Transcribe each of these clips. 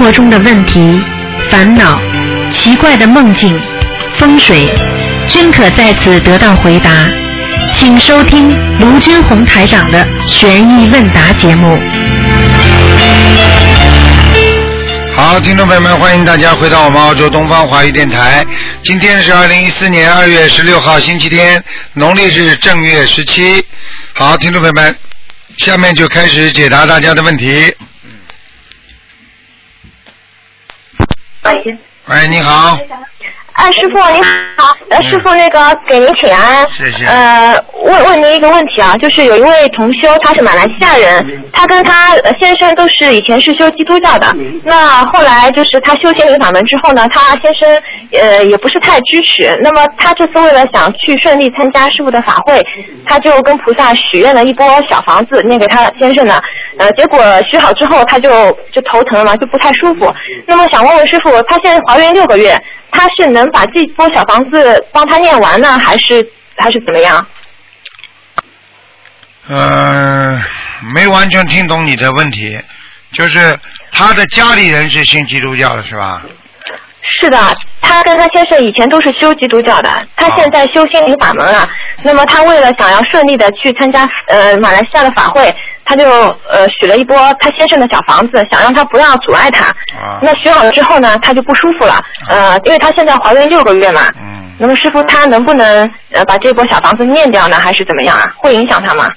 生活中的问题、烦恼、奇怪的梦境、风水，均可在此得到回答。请收听卢军红台长的悬疑问答节目。好，听众朋友们，欢迎大家回到我们澳洲东方华语电台。今天是二零一四年二月十六号，星期天，农历是正月十七。好，听众朋友们，下面就开始解答大家的问题。喂，你好。哎，师傅您好，呃，师傅那个给您请安。谢谢。呃，问问您一个问题啊，就是有一位同修，他是马来西亚人，他跟他呃先生都是以前是修基督教的，那后来就是他修心灵法门之后呢，他先生呃也不是太支持，那么他这次为了想去顺利参加师傅的法会，他就跟菩萨许愿了一波小房子念给他先生呢，呃，结果许好之后他就就头疼了嘛，就不太舒服。那么想问问师傅，他现在怀孕六个月，他是能把这波小房子帮他念完呢，还是还是怎么样？嗯、没完全听懂你的问题，就是他的家里人是信基督教的是吧？是的，他跟他先生以前都是修基督教的，他现在修心灵法门啊。那么他为了想要顺利的去参加呃马来西亚的法会，他就呃许了一波他先生的小房子，想让他不要阻碍他。啊，那许好了之后呢，他就不舒服了，呃，因为他现在怀孕六个月嘛。嗯，那么师傅他能不能呃把这波小房子念掉呢，还是怎么样啊？会影响他吗？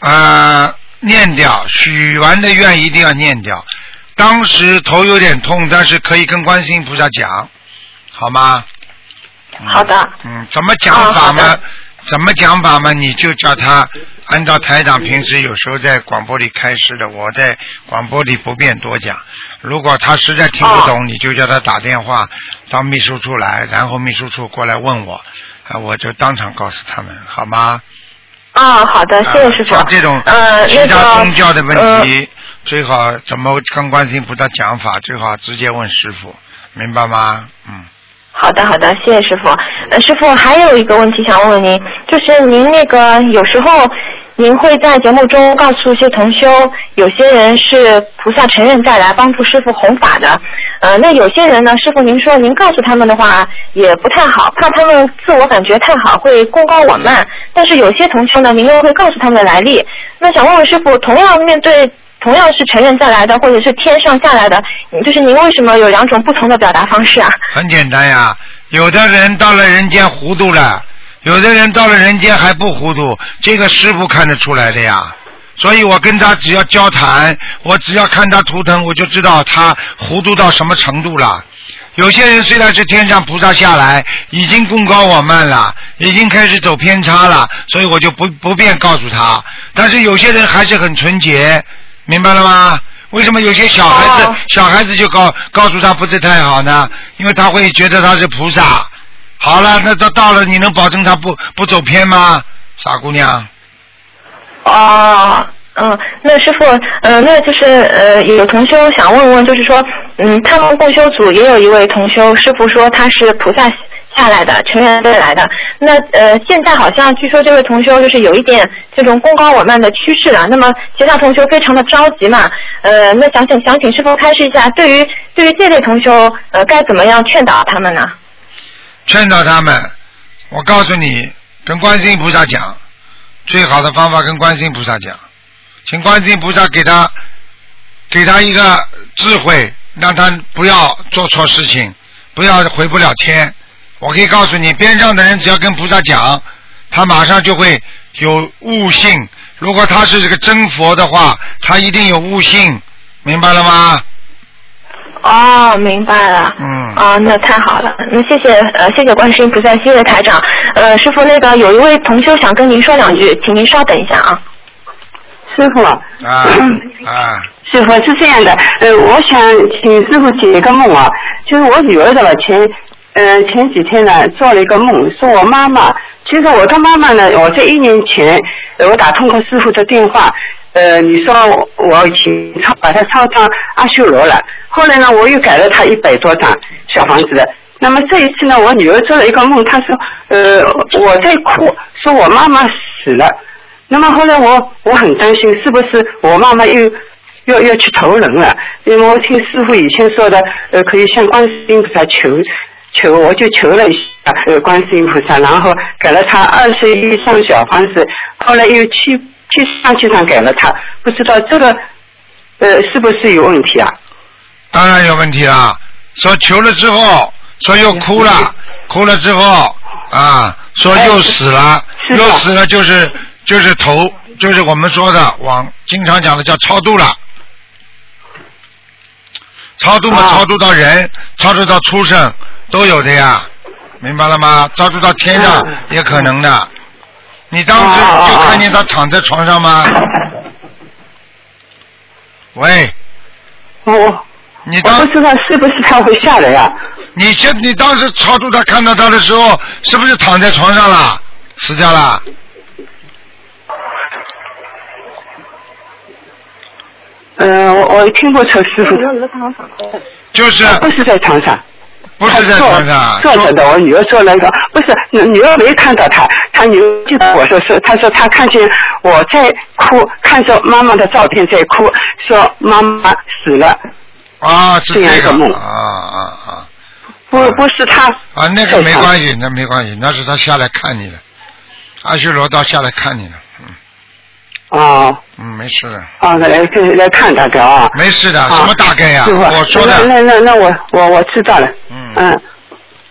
啊，念掉，许完的愿一定要念掉。当时头有点痛，但是可以跟观世音菩萨讲，好吗？嗯好的。嗯，怎么讲法嘛？怎么讲法嘛？你就叫他按照台长平时有时候在广播里开示的，我在广播里不便多讲。如果他实在听不懂，你就叫他打电话到秘书处来，然后秘书处过来问我，啊，我就当场告诉他们，好吗？啊，好的，谢谢师傅。像这种呃，其他宗教的问呃题，最好怎么跟观世音菩萨讲法，最好直接问师傅，明白吗？嗯，好的，好的，谢谢师傅。呃，师傅还有一个问题想问问您，就是您那个有时候您会在节目中告诉一些同修，有些人是菩萨承认再来帮助师傅弘法的，呃，那有些人呢，师傅您说您告诉他们的话也不太好，怕他们自我感觉太好会功高我慢，但是有些同修呢，您又会告诉他们的来历。那想问问师傅，同样面对。同样是承认再来的，或者是天上下来的，就是您为什么有两种不同的表达方式啊？很简单呀。有的人到了人间糊涂了，有的人到了人间还不糊涂，这个师傅看得出来的呀。所以我跟他只要交谈，我只要看他图腾，我就知道他糊涂到什么程度了。有些人虽然是天上菩萨下来，已经功高我慢了，已经开始走偏差了，所以我就不不便告诉他。但是有些人还是很纯洁，明白了吗？为什么有些小孩子、哦小孩子就告告诉他不是太好呢？因为他会觉得他是菩萨。好了，那到到了，你能保证他不不走偏吗？傻姑娘，哦，嗯，那师傅，呃，那就是呃，有同修想问问，就是说，嗯，他们共修组也有一位同修，师傅说他是菩萨下来的，成员队来的。那呃，现在好像据说这位同修就是有一点这种功高我慢的趋势了。那么其他同修非常的着急嘛，呃，那想请想请师傅开示一下，对于对于这类同修，呃，该怎么样劝导他们呢？劝导他们。我告诉你，跟观世音菩萨讲，最好的方法跟观世音菩萨讲，请观世音菩萨给他给他一个智慧，让他不要做错事情，不要回不了天。我可以告诉你，边上的人只要跟菩萨讲，他马上就会有悟性。如果他是这个真佛的话，他一定有悟性，明白了吗？哦，明白了。嗯。啊，那太好了，那谢谢呃，谢谢观世音菩萨，谢谢台长。呃，师傅，那个有一位同修想跟您说两句，请您稍等一下啊。师傅，啊 啊，师傅是这样的，呃，我想请师傅解一个梦啊，就是我女儿的吧前，呃前几天呢做了一个梦，说我妈妈，其实我的妈妈呢，我在一年前，呃我打通过师傅的电话，呃，你说我我请抄把它抄上阿修罗了，后来呢我又改了他一百多张小房子。那么这一次呢，我女儿做了一个梦，她说，呃，我在哭，说我妈妈死了。那么后来我我很担心，是不是我妈妈又要要去投人了，因为我听师傅以前说的，呃，可以向观世音菩萨求求，我就求了一下呃观世音菩萨，然后给了他二十一张小房子，后来又去七张七张给了他，不知道这个呃是不是有问题啊？当然有问题啊。说求了之后，说又哭了，哭了之后啊，说又死了，又死了就是就是头就是我们说的往经常讲的叫超度了。超度嘛，啊超度到人，超度到畜生都有的呀，明白了吗？超度到天上嗯也可能的。你当时就看见他躺在床上吗？喂，我我你当我不知道是不是他会吓人啊、你现你当时超度他看到他的时候，是不是躺在床上了，死掉了？嗯、我我听过车师傅，就是不是在床上。不是在床上，坐坐着的，我女儿坐那个，不是女儿没看到他，他女儿就跟我说说，她说她看见我在哭，看着妈妈的照片在哭，说妈妈死了，啊，是这个梦啊啊啊。不不是他啊，那个没关系，那没关系，那是他下来看你了，阿修罗道下来看你了，嗯。哦。嗯，没事的，哦来来来看他的啊，没事的，啊。什么大概呀？我说的，那那那那我我我知道了，嗯，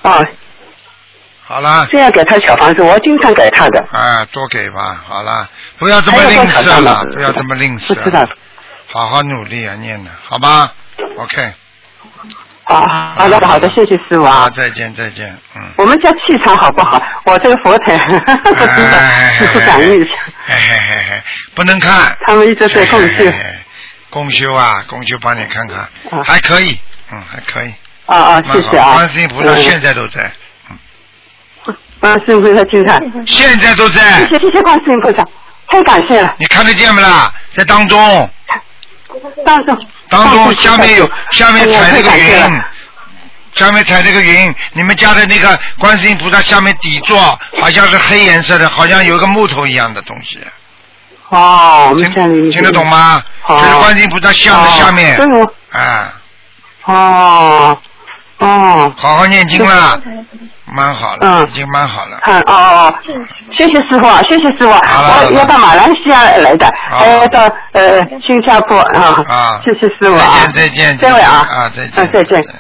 嗯，哦，好啦，这样给他小房子，我经常给他的，啊，多给吧，好啦，不要这么吝啬了，不要这么吝不知道啬，，好好努力啊，念的，好吧？OK，好好的好的，谢谢师傅，啊。再见再见，嗯。我们家气场好不好？我这个佛台 不知道，师傅感应一下。嘿嘿嘿嘿，不能看。他们一直在共修嘿嘿嘿共修啊，共修帮你看看，啊还可以，嗯，还可以。啊啊，谢谢啊。观世音菩萨现在都在，观世音菩萨经常，现在都在。谢，谢谢谢观世音菩萨，太感谢了。你看得见不啦？在当中，当中。当中下面有下面踩那个云，下面踩那个云，你们家的那个观世音菩萨下面底座好像是黑颜色的，好像有个木头一样的东西，哦，听听得懂？吗？好就是观世音菩萨像的下面。哦，对我啊，哦哦，好好念经啦，蛮好了，嗯。已经蛮好了。嗯哦哦，谢谢师傅啊，谢谢师傅。啊，好了。我要到马来西亚来的，好。还要到呃新加坡啊，啊。谢谢师傅啊，再见再见这位啊，啊再见啊再见。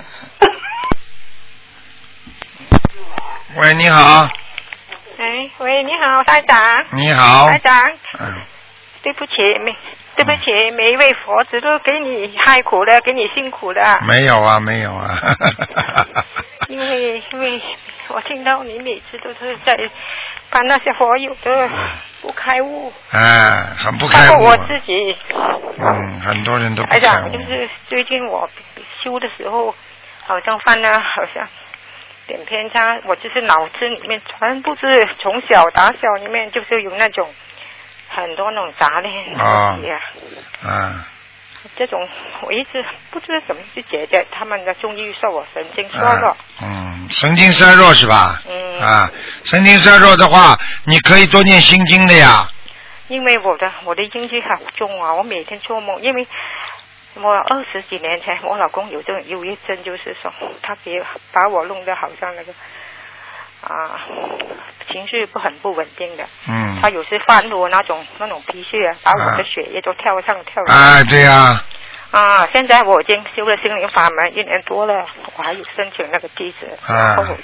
喂，你好，哎，喂，你好，台长。你好，台长，嗯，对不起，每对不起，每一位佛子都给你害苦了，给你辛苦了。没有啊，没有啊，因为因为我听到你每次都是在帮那些佛友的不开悟，哎，很不开悟包括我，自己。嗯，很多人都不台开悟，长就是最近我修的时候，好像犯了好像点偏差，我就是脑子里面全部是从小打小里面就是有那种很多那种杂念啊东西啊。嗯，这种我一直不知道怎么去解决他们的中医说我神经衰弱啊，嗯，神经衰弱是吧？嗯啊，神经衰弱的话，你可以多念心经的呀。因为我的我的阴气很重啊，我每天做梦，因为我二十几年前我老公有这种忧郁症，就是说他别把我弄得好像那个啊情绪不很不稳定的，嗯。他有时犯怒那种那种脾气啊，把我的血液都跳上跳下。哎，对呀、啊，现在我已经修了心灵法门一年多了，我还有申请那个地址，啊然后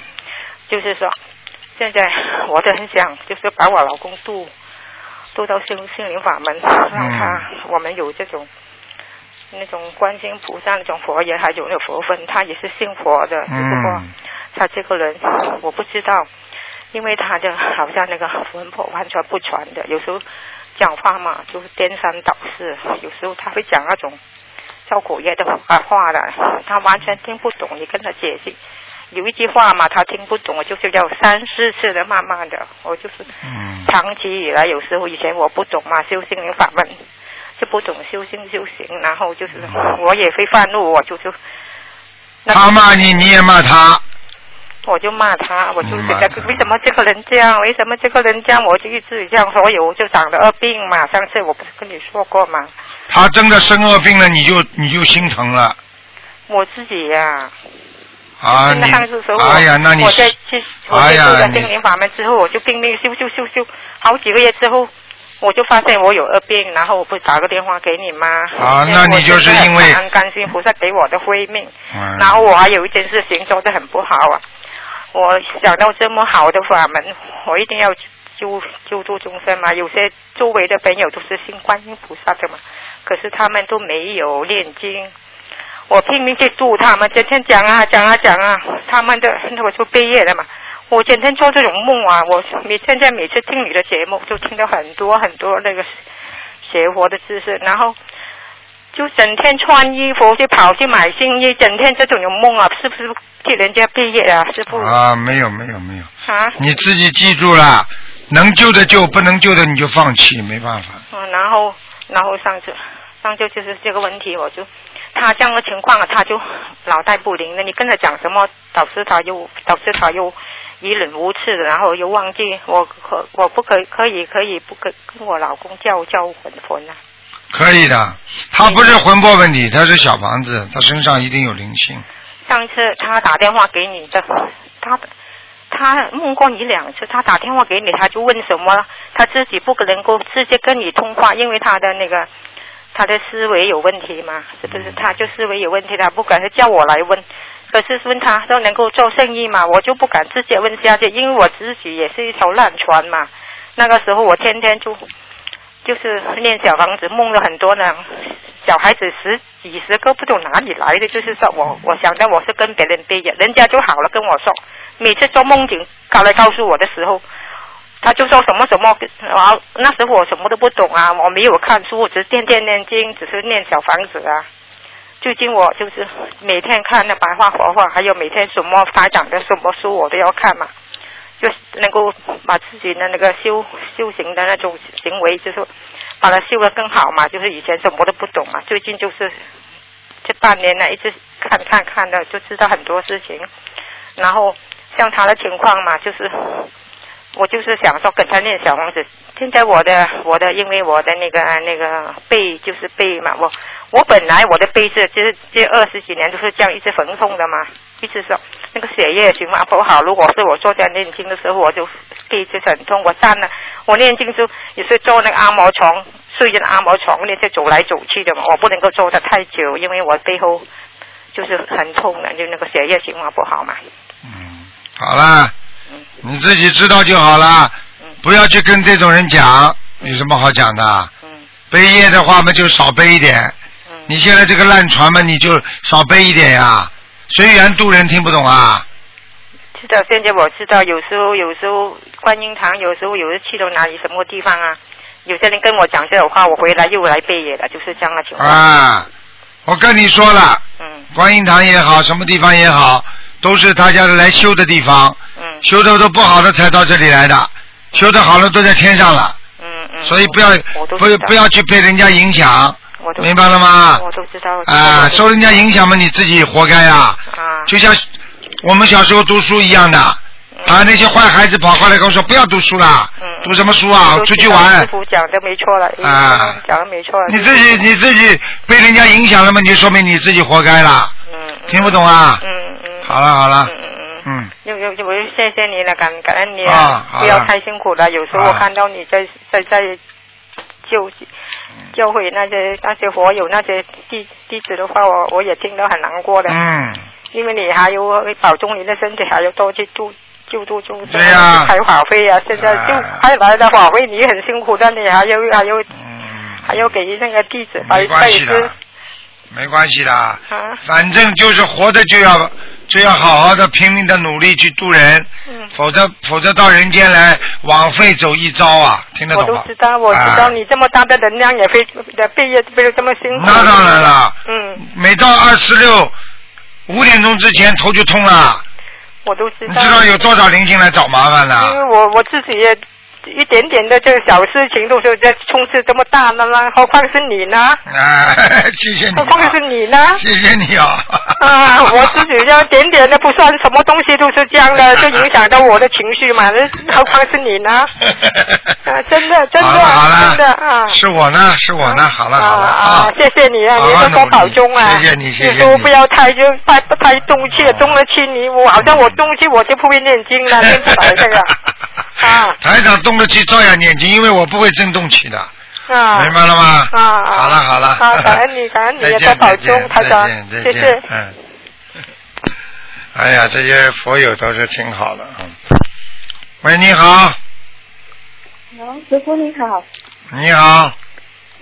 就是说，现在我都很想，就是把我老公渡渡到心心灵法门，让他、我们有这种那种观世音菩萨那种佛缘，还有那个佛分，他也是信佛的，只不过嗯他这个人我不知道，因为他的好像那个魂魄完全不全的，有时候讲话嘛就是颠三倒四，有时候他会讲那种造口业的话话的，他完全听不懂，你跟他解释。有一句话嘛，他听不懂，我就是要三四次的，慢慢的，我就是嗯长期以来，有时候以前我不懂嘛，修心灵法门就不懂修心修行，然后就是我也会犯怒，我就就那他骂你，你也骂他，我就骂他，我就嗯觉得为什么这个人这样，为什么这个人这样，我就一直这样，所以我就长了恶病嘛。上次我不是跟你说过吗？他真的生恶病了，你就你就心疼了我自己呀、啊！你哎呀，那你我在去我哎呀接触了心灵法门之后，我就拼命修修修修，好几个月之后。我就发现我有恶病，然后我不是打个电话给你吗？啊那你就是因为感恩甘心菩萨给我的慧命，嗯然后我还有一件事情做得很不好啊，我想到这么好的法门，我一定要救救助众生嘛。有些周围的朋友都是信观音菩萨的嘛，可是他们都没有念经。我拼命去度他们，整天讲啊讲啊讲啊，他们的我就毕业了嘛。我整天做这种梦啊，我每现在每次听你的节目，就听到很多很多那个学佛的知识，然后就整天穿衣服去跑去买新衣，整天这种有梦啊，是不是替人家毕业啊？师傅啊，没有没有没有，啊，你自己记住了，能救的救，不能救的你就放弃，没办法。嗯，然后然后上次上次就是这个问题，我就他这样的情况啊，他就脑袋不灵了。你跟他讲什么，导致他又导致他又一忍无次的，然后又忘记我可我不可可以可以不可跟我老公叫叫魂魂啊？可以的，他不是魂魄问题，他是小房子，他身上一定有灵性。上次他打电话给你的，他他梦过你两次，他打电话给你，他就问什么，他自己不能够直接跟你通话，因为他的那个他的思维有问题嘛，是不是？他就思维有问题，他不敢叫我来问。可是问他都能够做生意嘛，我就不敢直接问下去，因为我自己也是一条烂船嘛。那个时候我天天就就是念小房子，梦了很多呢，小孩子十几十个不懂哪里来的，就是说我我想到我是跟别人毕业，人家就好了跟我说，每次做梦境告来告诉我的时候，他就说什么什么，然后那时候我什么都不懂啊，我没有看书，只是天天念经，只是念小房子啊。最近我就是每天看那白话佛法，还有每天什么发展的什么书我都要看嘛，就是能够把自己的那个修修行的那种行为，就是把它修得更好嘛。就是以前什么都不懂嘛，最近就是这半年呢，一直看看看的，就知道很多事情。然后像他的情况嘛，就是我就是想说跟他念小王子。现在我的我的，因为我的那个那个背就是背嘛，我我本来我的背是就是这二十几年都是这样一直缝痛的嘛，一直说那个血液循环不好。如果是我坐在念经的时候，我就背就是很痛。我站了，我念经就也是坐那个按摩床，睡着按摩床那些走来走去的嘛，我不能够坐的太久，因为我背后就是很痛的，就那个血液循环不好嘛。嗯，好了，嗯你自己知道就好了，嗯不要去跟这种人讲，有什么好讲的？嗯背业的话嘛，就少背一点。嗯。你现在这个烂船嘛，你就少背一点呀。随缘度人听不懂啊？知道，现在我知道，有时候有时候观音堂，有时候有时去到哪里什么地方啊，有些人跟我讲这种话，我回来又来背野了，就是这样的情况。啊，我跟你说了，嗯。观音堂也好，什么地方也好，都是大家来修的地方，嗯。修的都不好的才到这里来的，修的好了都在天上了，嗯嗯。所以不要不不要去被人家影响，我都明白了吗？我都知道。啊，受人家影响嘛，你自己活该呀。啊。就像我们小时候读书一样的，啊，那些坏孩子跑过来跟我说不要读书了，嗯读什么书啊？出去玩师。傅讲的没错了，啊讲的没错。你自己你自己被人家影响了嘛，你就说明你自己活该了。嗯嗯听不懂啊？嗯嗯。好了好了嗯，嗯嗯。嗯，有有有，我就谢谢你了，感感恩你啊不要太辛苦了。有时候我啊看到你在在在救教会那些那些佛友那些弟弟子的话，我我也听得很难过的。嗯，因为你还有保重你的身体，还要多去度救度众生，对呀开法会啊！现在就啊开来的法会，你很辛苦的，你还要还要嗯还要给那个弟子拜没关系的，没关系的，啊。反正就是活着就要就要好好的拼命的努力去渡人，嗯否则否则到人间来枉费走一遭啊，听得我懂吗？都知道，我知啊道你这么大的能量也非的毕业背得这么辛苦。那当然了，嗯，每到二十六五点钟之前头就痛了，我都知道。你知道有多少灵性来找麻烦因？为我我自己也一点点的这个小事情都是在冲刺这么大的吗？何况是你呢？啊，谢谢你、何况是你呢？谢谢你啊！啊，我自己要点点的不算什么东西，都是这样的，就影响到我的情绪嘛。那何况是你呢？啊，真的，真的，好了真的啊。是我呢，是我呢，好了好了啊啊！谢谢你啊，你多多保重啊！谢谢你谢谢你不要太就太太动气了，动了气你我好像我动气我就不会念经了，念不来这个啊台长动得起照样念经，因为我不会震动起的，啊。明白了吗？啊啊好了好了，好感恩你感恩你 再见多保再见重台长再见再见谢谢嗯。哎呀，这些佛友都是挺好的嗯。喂，你好，嗯，师傅你好，你好，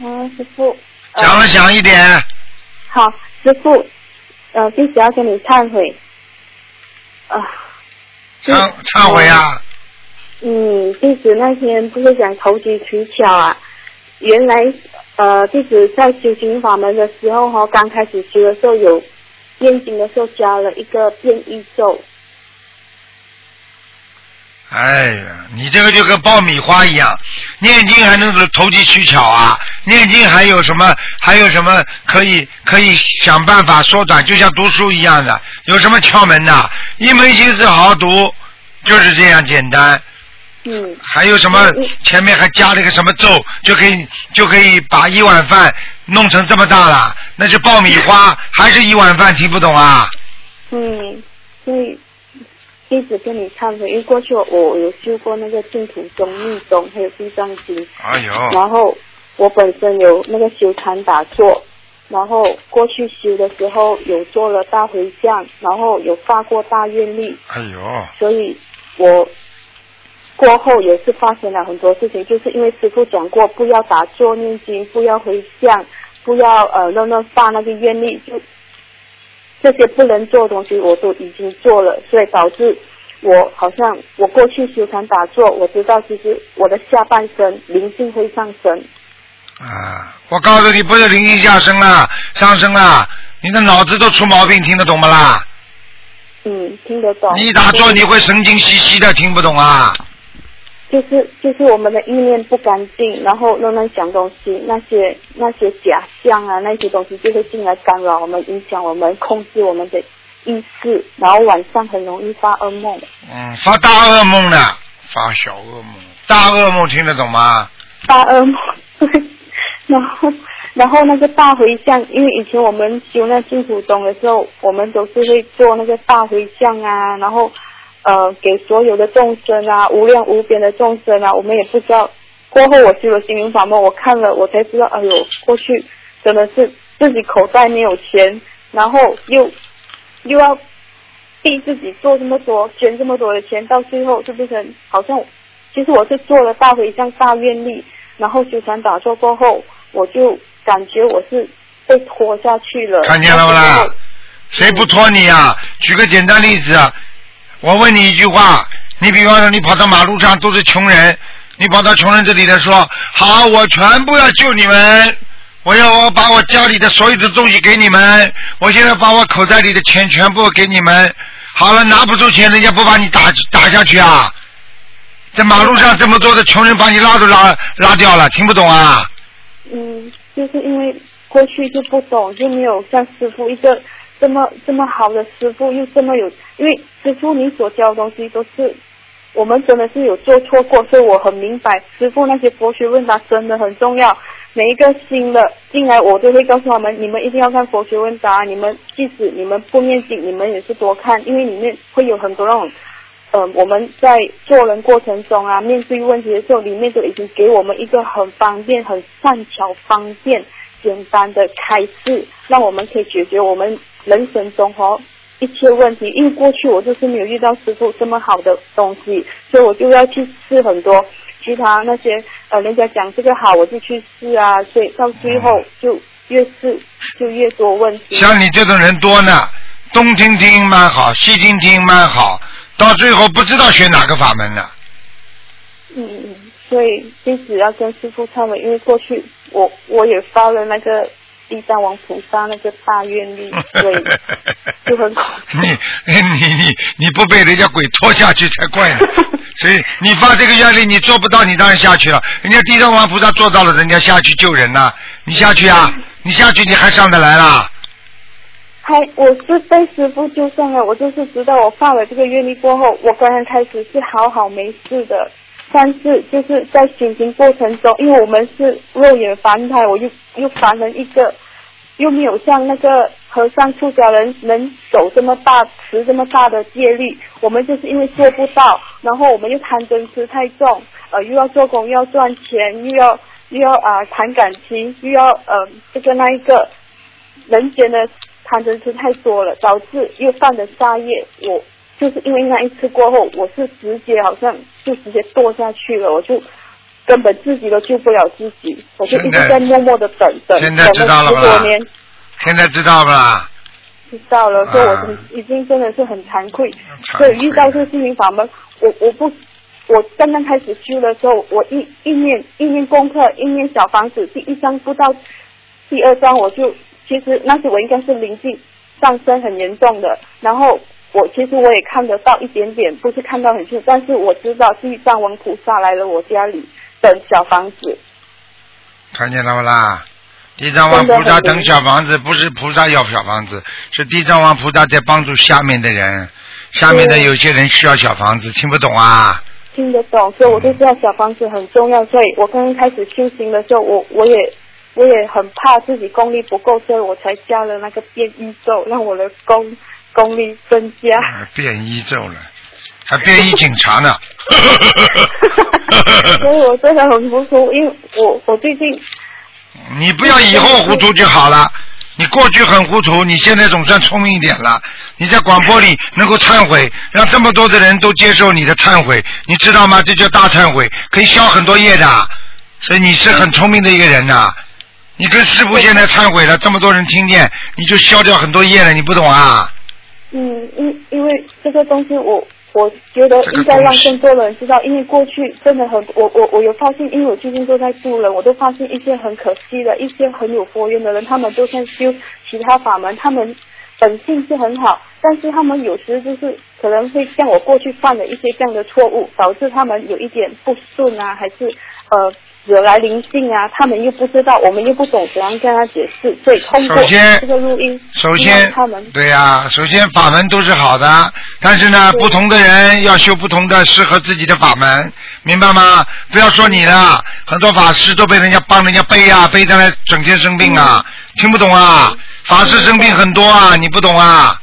嗯，师傅，呃讲了响一点。好，师傅，呃，弟子要跟你忏悔，啊、忏忏悔啊！嗯，弟子那天不是讲投机取巧啊，原来呃，弟子在修行法门的时候哈、刚开始修的时候有念经的时候加了一个变异咒，哎呀，你这个就跟爆米花一样，念经还能是投机取巧啊？念经还有什么？还有什么可以可以想办法缩短？就像读书一样的，有什么窍门呐？一门心思好好读，就是这样简单。嗯，还有什么？前面还加了一个什么咒，就可以就可以把一碗饭弄成这么大了？那是爆米花，还是一碗饭？听不懂啊？嗯，所以一直跟你忏悔，因为过去我我有修过那个净土宗、密宗，还有地藏经。哎呦，然后我本身有那个修禅打坐，然后过去修的时候有做了大回向，然后有发过大愿力，哎呦，所以我过后也是发生了很多事情，就是因为师傅讲过不要打坐念经，不要回向，不要呃乱乱发那个愿力，就这些不能做的东西我都已经做了，所以导致我好像我过去修禅打坐，我知道其实我的下半身灵性会上升。啊！我告诉你，不是灵性下升了，上升了，你的脑子都出毛病，听得懂不啦？嗯，听得懂。你一打坐你会神经兮兮的，听不懂啊？就是就是我们的意念不干净，然后乱乱想东西，那些那些假象啊，那些东西就会进来干扰我们，影响我们，控制我们的意识，然后晚上很容易发噩梦。嗯，发大噩梦呢，发小噩梦，大噩梦听得懂吗？大噩梦，对。然后，然后那个大回向，因为以前我们修那净土宗的时候，我们都是会做那个大回向啊，然后呃给所有的众生啊，无量无边的众生啊，我们也不知道。过后我修了心灵法门，我看了我才知道，哎呦，过去真的是自己口袋没有钱，然后又又要逼自己做这么多，捐这么多的钱，到最后就变成好像，其实我是做了大回向、大愿力，然后修禅打坐过后，我就感觉我是被拖下去了。看见了不啦？谁不拖你呀、举个简单例子啊，我问你一句话，你比方说你跑到马路上都是穷人，你跑到穷人这里来说，好，我全部要救你们，我要我把我家里的所有的东西给你们，我现在把我口袋里的钱全部给你们，好了，拿不出钱，人家不把你打打下去啊？在马路上这么多的穷人把你拉都拉拉掉了，听不懂啊？嗯，就是因为过去就不懂，就没有像师傅一个这么这么好的师傅，又这么有，因为师傅你所教的东西都是我们真的是有做错过，所以我很明白师傅那些佛学问答真的很重要。每一个新的进来，我都会告诉他们，你们一定要看佛学问答。你们即使你们不念经，你们也是多看，因为里面会有很多那种。呃，我们在做人过程中啊，面对问题的时候，里面都已经给我们一个很方便、很善巧、方便、简单的开示，让我们可以解决我们人生中哦一切问题。因为过去我就是没有遇到师傅这么好的东西，所以我就要去试很多其他那些呃，人家讲这个好，我就去试啊，所以到最后就越试就越多问题。像你这种人多呢，东听听蛮好，西听听蛮好，到最后不知道选哪个法门了。嗯嗯，所以弟子要跟师傅忏悔，因为过去我我也发了那个地藏王菩萨那个大愿力，所以就很恐怖。你你你你不被人家鬼拖下去才怪呢。所以你发这个愿力，你做不到，你当然下去了。人家地藏王菩萨做到了，人家下去救人呐、你下去啊？你下去你还上得来啦？还我是被师傅救上了，我就是知道我发了这个愿力过后，我刚刚开始是好好没事的，但是就是在修行过程中，因为我们是肉眼凡胎，我又又凡人一个，又没有像那个和尚出家人能走这么大持这么大的戒律，我们就是因为做不到，然后我们又贪嗔痴太重，呃，又要做工又要赚钱，又要又要啊、谈感情，又要呃这个那一个，人间的贪嗔痴太多了，导致又犯了杀业。我就是因为那一次过后，我是直接好像就直接堕下去了，我就根本自己都救不了自己，我就一直在默默的等等，现在等知道了吧十多年。现在知道不啦？知道了，所以我啊已经真的是很惭愧。惭所以遇到这心灵法门，我我不，我刚刚开始修的时候，我一一念一念功课，一念小房子，第一章不到第二章，我就其实那时我应该是灵性上升很严重的，然后我其实我也看得到一点点，不是看到很清楚，但是我知道地藏王菩萨来了我家里等小房子，看见了不啦？地藏王菩萨等小房子，不是菩萨要小房子，是地藏王菩萨在帮助下面的人。下面的有些人需要小房子，听不懂啊？听得懂，所以我就知道小房子很重要。所以我刚刚开始修行的时候，我我也我也很怕自己功力不够，所以我才加了那个变异咒，让我的功功力增加。啊变异咒了，还变异警察呢。所以我真的很糊涂，因为我我最近你不要以后糊涂就好了。你过去很糊涂，你现在总算聪明一点了。你在广播里能够忏悔，让这么多的人都接受你的忏悔，你知道吗？这叫大忏悔，可以消很多业的。所以你是很聪明的一个人呐、你跟师傅现在忏悔了，这么多人听见，你就消掉很多业了，你不懂啊？嗯，因因为这个东西我。我觉得应该让更多人知道，因为过去真的很，我我我有发现，因为我最近都在助人，我都发现一些很可惜的，一些很有佛缘的人，他们都在修其他法门，他们本性是很好，但是他们有时就是可能会像我过去犯了一些这样的错误，导致他们有一点不顺啊，还是呃惹来灵性啊，他们又不知道，我们又不懂怎样跟他解释，所以通过这个录音，首先他们，对呀、首先法门都是好的，但是呢，不同的人要修不同的适合自己的法门，明白吗？不要说你了，很多法师都被人家帮人家背啊，背上来整天生病啊，听不懂啊？法师生病很多啊，你不懂啊？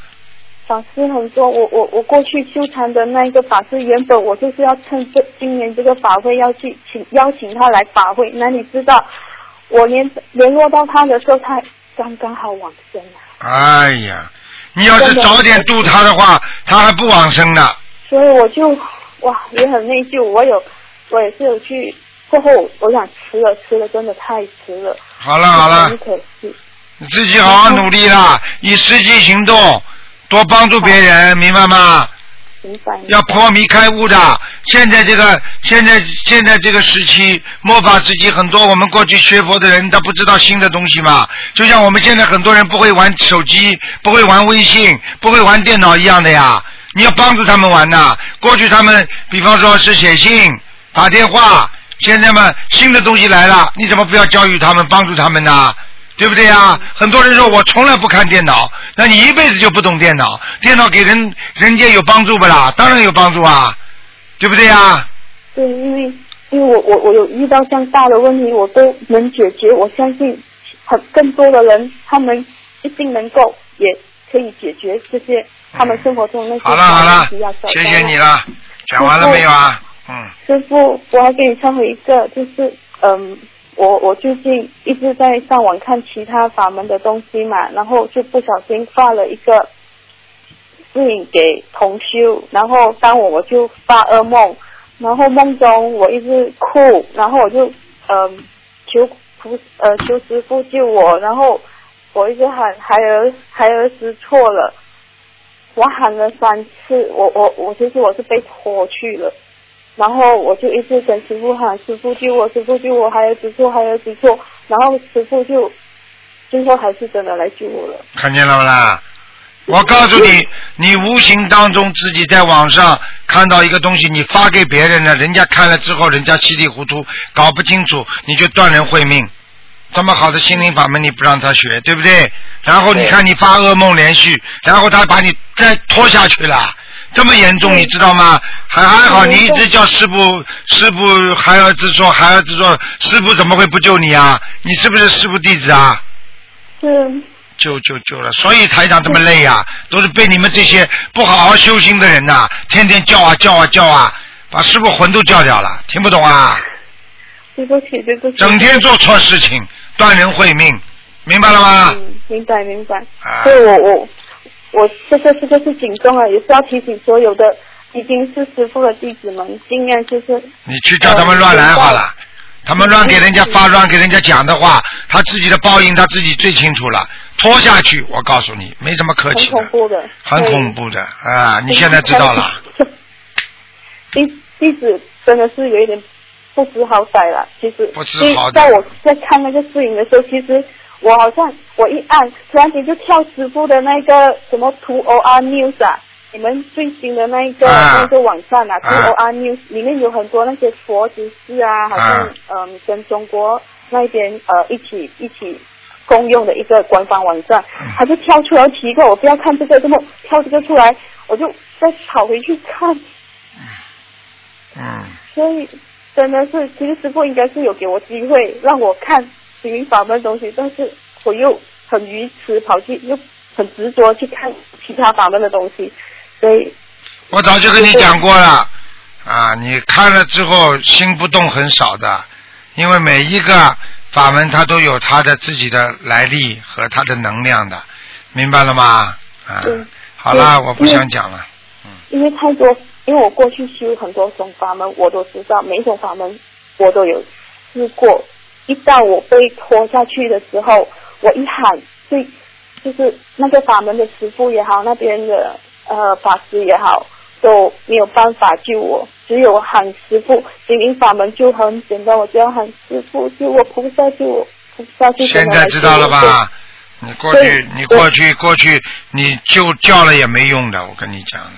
法师很多，我我我过去修禅的那一个法师，原本我就是要趁这今年这个法会要去请邀请他来法会，那你知道，我联联络到他的时候，他刚刚好往生啊，哎呀，你要是早点度他的话，他还不往生呢。所以我就哇也很内疚，我有我也是有去，过后我想吃了吃了，真的太迟了，好了好了。很，可惜，你自己好好努力啦，以实际行动，多帮助别人，明白吗？明白。要破迷开悟的。现在这个现在现在这个时期，末法时期，很多我们过去学佛的人，他不知道新的东西嘛。就像我们现在很多人不会玩手机，不会玩微信，不会玩电脑一样的呀。你要帮助他们玩呐。过去他们，比方说是写信、打电话，现在嘛新的东西来了，你怎么不要教育他们、帮助他们呢？对不对呀？很多人说我从来不看电脑，那你一辈子就不懂电脑。电脑给人人间有帮助不啦？当然有帮助啊，对不对呀？对，因为因为我我我有遇到这样大的问题，我都能解决。我相信很更多的人，他们一定能够也可以解决这些他们生活中那些好了好了谢谢你。了。讲完了没有啊？嗯，师傅，我还给你忏悔一个，就是嗯，我我最近一直在上网看其他法门的东西嘛，然后就不小心发了一个视引给同修，然后当我我就发噩梦，然后梦中我一直哭，然后我就嗯求菩呃求师傅救我，然后我一直喊孩儿孩儿识错了，我喊了三次，我我我其实我是被拖去了。然后我就一直跟师傅喊：“师傅救我，师傅救我，还有指错，还有指错。”然后师傅就最后还是真的来救我了。看见了不啦？我告诉你，你无形当中自己在网上看到一个东西，你发给别人了，人家看了之后，人家稀里糊涂搞不清楚，你就断人慧命。这么好的心灵法门你不让他学，对不对？然后你看你发噩梦连续，然后他把你再拖下去了，这么严重，你知道吗？还还好，你一直叫师傅，师傅还儿子说，还儿子说，师傅怎么会不救你啊？你是不是师傅弟子啊？是，救救救了，所以台长这么累呀、都是被你们这些不好好修心的人呐、天天叫啊叫啊叫啊，把师傅魂都叫掉了，听不懂啊？对不起，对不起。整天做错事情，断人慧命，明白了吗？嗯，明白明白。啊所以我我我这个这个是警钟啊，也是要提醒所有的已经是师傅的弟子们，尽量就是你去叫他们乱来好了，他们乱给人家发乱给人家讲的话，他自己的报应他自己最清楚了。拖下去，我告诉你，没什么客很气的，恐怖的，很恐怖的啊！你现在知道了。弟弟子真的是有一点不知好歹了。其实，不知好歹在我在看那个视频的时候，其实我好像我一按，突然间就跳师傅的那个什么 Two O R News 啊，你们最新的那一个、啊。那个网站啊啊，Two O R News 里面有很多那些佛知识啊，好像、啊嗯跟中国那边呃一起一起。共用的一个官方网站，嗯。他就跳出来提个，我不要看这个，这么跳这个出来，我就再跑回去看，嗯，所以真的是，其实师傅应该是有给我机会让我看心灵法门的东西，但是我又很愚痴，跑去又很执着去看其他法门的东西，所以我早就跟你讲过了啊！你看了之后心不动很少的，因为每一个法门它都有它的自己的来历和它的能量的，明白了吗？啊对，好啦，我不想讲了。嗯因为太多，因为我过去修很多种法门，我都知道每一种法门我都有试过。一到我被拖下去的时候，我一喊，对，就是那个法门的师傅也好，那边的呃法师也好，都没有办法救我，只有喊师傅。心灵法门就很简单，我只要喊师傅救我，菩萨救我，菩萨救我现在知道了吧？你过去，你过去，过去，你就叫了也没用的，我跟你讲了，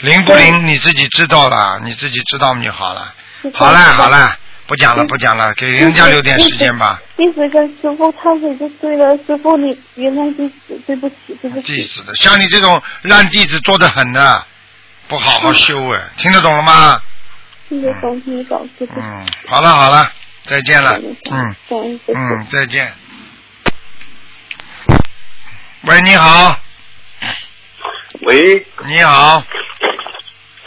灵不灵你自己知道了，你自己知道就好了。好了好了，不讲了不讲了，给人家留点时间吧。一直跟师傅忏悔就对了，师傅你原谅弟子，对不起，对不起。弟子的，像你这种烂弟子做的很的，不好好修哎，听得懂了吗？谢谢观世音保师父。嗯，好了好了，再见了，嗯。嗯，再见。喂，你好，喂，你好，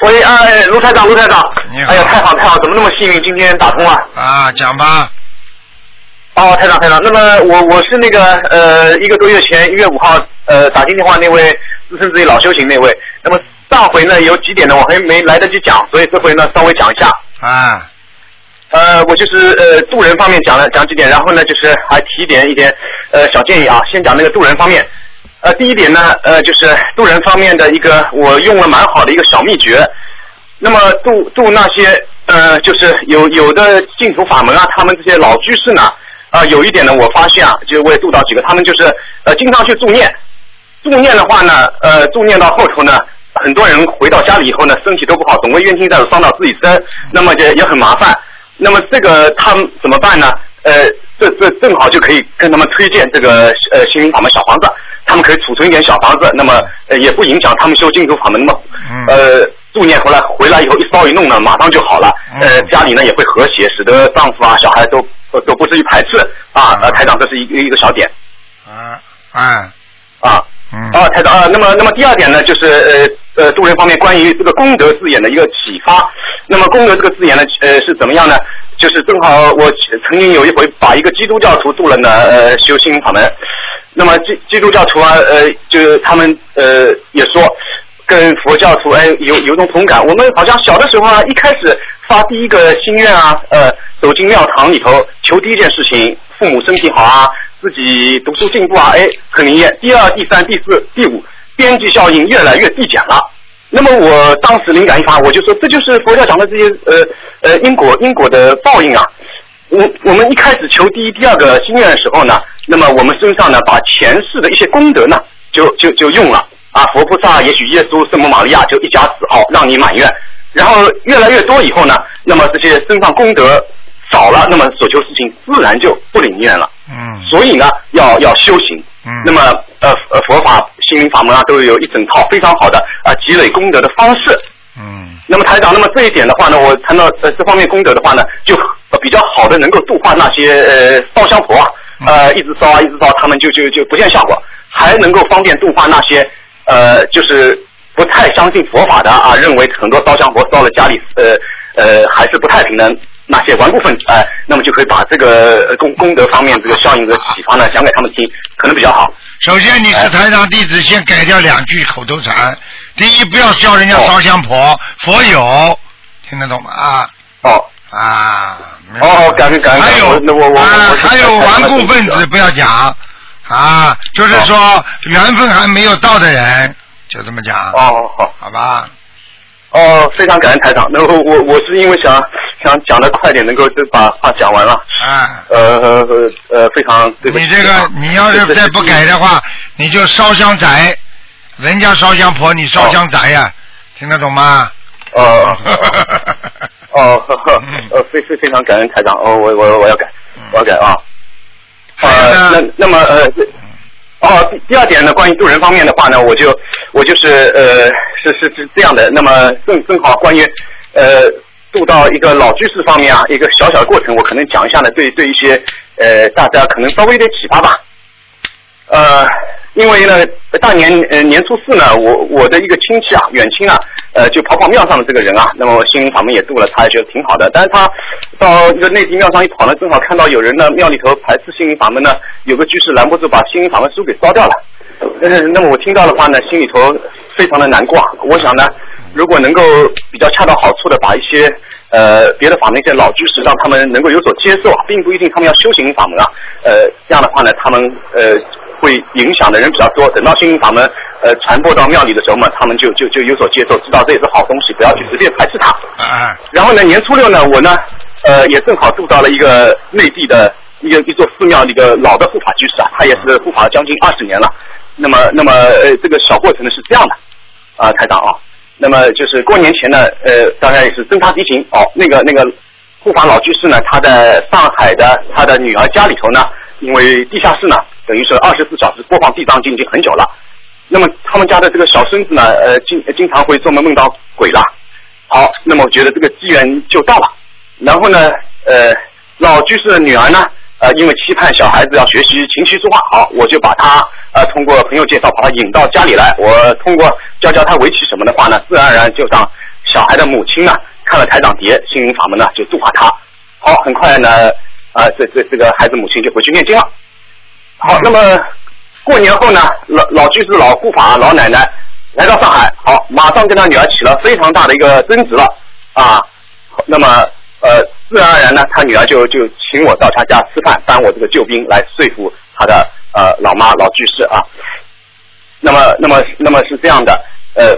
喂，哎，卢台长，卢台长，你好哎呀，太好太好，怎么那么幸运，今天打通了？啊，讲吧，哦，台长台长，那么我我是那个呃一个多月前一月五号呃打进电话那位自称自己老修行那位，那么上回呢有几点呢我还没来得及讲，所以这回呢稍微讲一下。啊，呃，我就是呃渡人方面讲了讲几点，然后呢就是还提点一点呃小建议啊，先讲那个渡人方面。呃，第一点呢，呃，就是渡人方面的一个我用了蛮好的一个小秘诀。那么渡渡那些呃，就是有有的净土法门啊，他们这些老居士呢，啊、有一点呢，我发现啊，就我也渡到几个，他们就是呃经常去助念，助念的话呢，呃，助念到后头呢，很多人回到家里以后呢，身体都不好，总归冤亲债主伤到自己身，那么就也很麻烦。那么这个他们怎么办呢？呃，这这正好就可以跟他们推荐这个呃心灵法门小房子，他们可以储存一点小房子，那么呃也不影响他们修净土法门那么嗯呃助念回来回来以后一烧一弄呢，马上就好了。呃，嗯家里呢也会和谐，使得丈夫啊小孩都都都不至于排斥啊。呃，嗯台长，这是一个一个小点啊，啊，啊。嗯，啊，台长啊，那么那么第二点呢，就是呃呃渡人方面关于这个功德字眼的一个启发。那么功德这个字眼呢，呃是怎么样呢？就是正好我曾经有一回把一个基督教徒渡了呢，呃修心法门。那么基基督教徒啊，呃就他们呃也说。跟佛教徒哎有有种同感，我们好像小的时候啊，一开始发第一个心愿啊，呃，走进庙堂里头求第一件事情，父母身体好啊，自己读书进步啊，哎，很灵验。第二、第三、第四、第五，边际效应越来越递减了。那么我当时灵感一发，我就说这就是佛教讲的这些呃呃因果因果的报应啊。我我们一开始求第一、第二个心愿的时候呢，那么我们身上呢，把前世的一些功德呢，就就就用了啊，佛菩萨也许耶稣、圣母玛利亚就一家子哦，让你满愿。然后越来越多以后呢，那么这些身上功德少了，那么所求事情自然就不灵验了。嗯所以呢，要要修行。嗯那么呃呃佛法心灵法门啊，都有一整套非常好的啊、积累功德的方式。嗯那么台长，那么这一点的话呢，我谈到呃这方面功德的话呢，就呃比较好的能够度化那些呃烧香佛啊，呃一直烧啊一直烧，他们就就就不见效果，还能够方便度化那些呃就是不太相信佛法的啊，认为很多烧香佛烧了家里呃呃还是不太平的那些顽固分子，哎、那么就可以把这个呃功功德方面这个效应的启发呢讲给他们听，可能比较好。首先你是台长弟子，先改掉两句口头禅。第一，不要叫人家哦烧香婆，佛友，听得懂吗？啊哦啊。哦，感恩感恩。还有我那我我啊我，还有顽固分子不要讲啊，就是说缘分还没有到的人，就这么讲，哦好。好吧？哦，非常感恩台长。那我我我是因为想想讲的快点，能够就把话讲完了。啊，呃呃呃，非常对不起。你这个你要是再不改的话，你就烧香宅，人家烧香婆，你烧香宅呀，听得懂吗？哦 哦非非非常感恩台长。哦，我我我要改，我要改啊。呃，那，那么呃，哦，第第二点呢，关于渡人方面的话呢，我就我就是呃，是是是这样的。那么正正好关于呃渡到一个老居士方面啊，一个小小的过程，我可能讲一下呢，对对一些呃大家可能稍微有点启发吧。呃，因为呢，大年呃年初四呢，我我的一个亲戚啊，远亲啊，呃，就跑跑庙上的这个人啊，那么心灵法门也度了，他也觉得挺好的。但是他到一个内地庙上一跑呢，正好看到有人呢庙里头排斥心灵法门呢，有个居士拦不住把心灵法门书给烧掉了。呃，那么我听到的话呢，心里头非常的难过。我想呢，如果能够比较恰到好处的把一些呃别的法门一些老居士让他们能够有所接受啊，并不一定他们要修行法门啊。呃，这样的话呢，他们呃会影响的人比较多。等到心灵法门呃传播到庙里的时候嘛，他们就就就有所接受，知道这也是好东西，不要去随便排斥它。啊，然后呢，年初六呢，我呢，呃，也正好住到了一个内地的一个一座寺庙的一个老的护法居士啊，他也是护法将近二十年了。那么，那么呃，这个小过程呢是这样的，啊、台长啊，那么就是过年前呢，呃，大概也是侦查敌情哦，那个那个护法老居士呢，他在上海的他的女儿家里头呢，因为地下室呢，等于是二十四小时播放地藏经已经很久了。那么他们家的这个小孙子呢，呃，经经常会做梦梦到鬼了。好，那么我觉得这个机缘就到了。然后呢，呃，老居士的女儿呢，呃，因为期盼小孩子要学习琴棋书画，好，我就把他呃通过朋友介绍把他引到家里来。我通过教教他围棋什么的话呢，自然而然就让小孩的母亲呢看了台长碟心灵法门呢，就度化他。好，很快呢，啊、这这这个孩子母亲就回去念经了。好，那么过年后呢，老老居士、老护法、老奶奶来到上海，好，马上跟他女儿起了非常大的一个争执了啊。那么呃，自然而然呢，他女儿就就请我到他家吃饭，当我这个救兵来说服他的呃老妈老居士啊。那么那么那么是这样的，呃，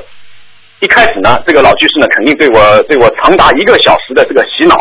一开始呢，这个老居士呢，肯定对我对我长达一个小时的这个洗脑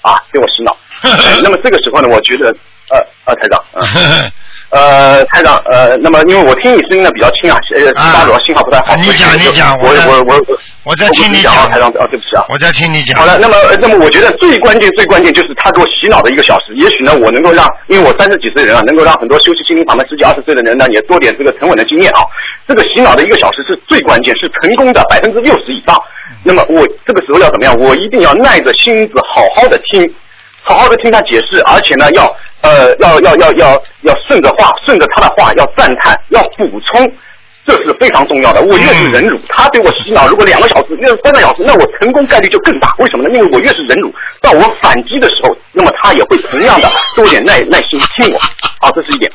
啊，对我洗脑。呃 那么这个时候呢，我觉得呃呃，台长，呃 呃，台长，呃，那么因为我听你声音呢比较轻啊，呃，啊巴罗信号不太好。你讲你讲我我我我我我在听你讲啊，台长，啊，对不起啊。我在听你讲。好了，那么呃那么我觉得最关键最关键就是他给我洗脑的一个小时。也许呢，我能够让，因为我三十几岁的人啊，能够让很多休息心灵法门十几二十岁的人呢，也多点这个沉稳的经验啊。这个洗脑的一个小时是最关键，是成功的百分之六十以上。那么我这个时候要怎么样？我一定要耐着性子好好的听，好好的听他解释，而且呢，要呃要要要要要顺着话，顺着他的话要赞叹，要补充。这是非常重要的。我越是忍辱，他对我洗脑，如果两个小时、越是三个小时，那我成功概率就更大。为什么呢？因为我越是忍辱，到我反击的时候，那么他也会同样的多点耐耐心听我。啊，这是一点。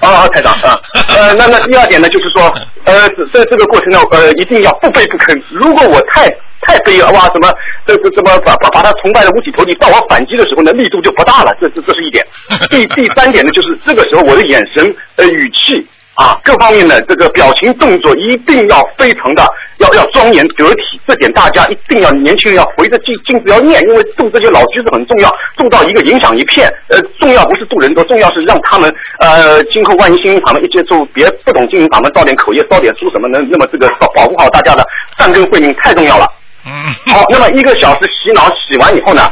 啊，台长啊，呃，那那第二点呢，就是说，呃，这这这个过程呢，呃，一定要不卑不吭。如果我太太卑了，哇，什么这这怎么把把把他崇拜的五体投地，到我反击的时候呢，力度就不大了。这这这是一点。第第三点呢，就是这个时候我的眼神呃语气。啊，各方面的这个表情动作一定要非常的要要庄严得体，这点大家一定要年轻人要回着镜镜子要念，因为度这些老居子很重要，度到一个影响一片。呃，重要不是度人多，重要是让他们呃今后万一心灵法门一接触，别不懂心灵法门，造点口业，烧点书什么能，那么这个保保护好大家的善根慧命太重要了。嗯，好，那么一个小时洗脑洗完以后呢，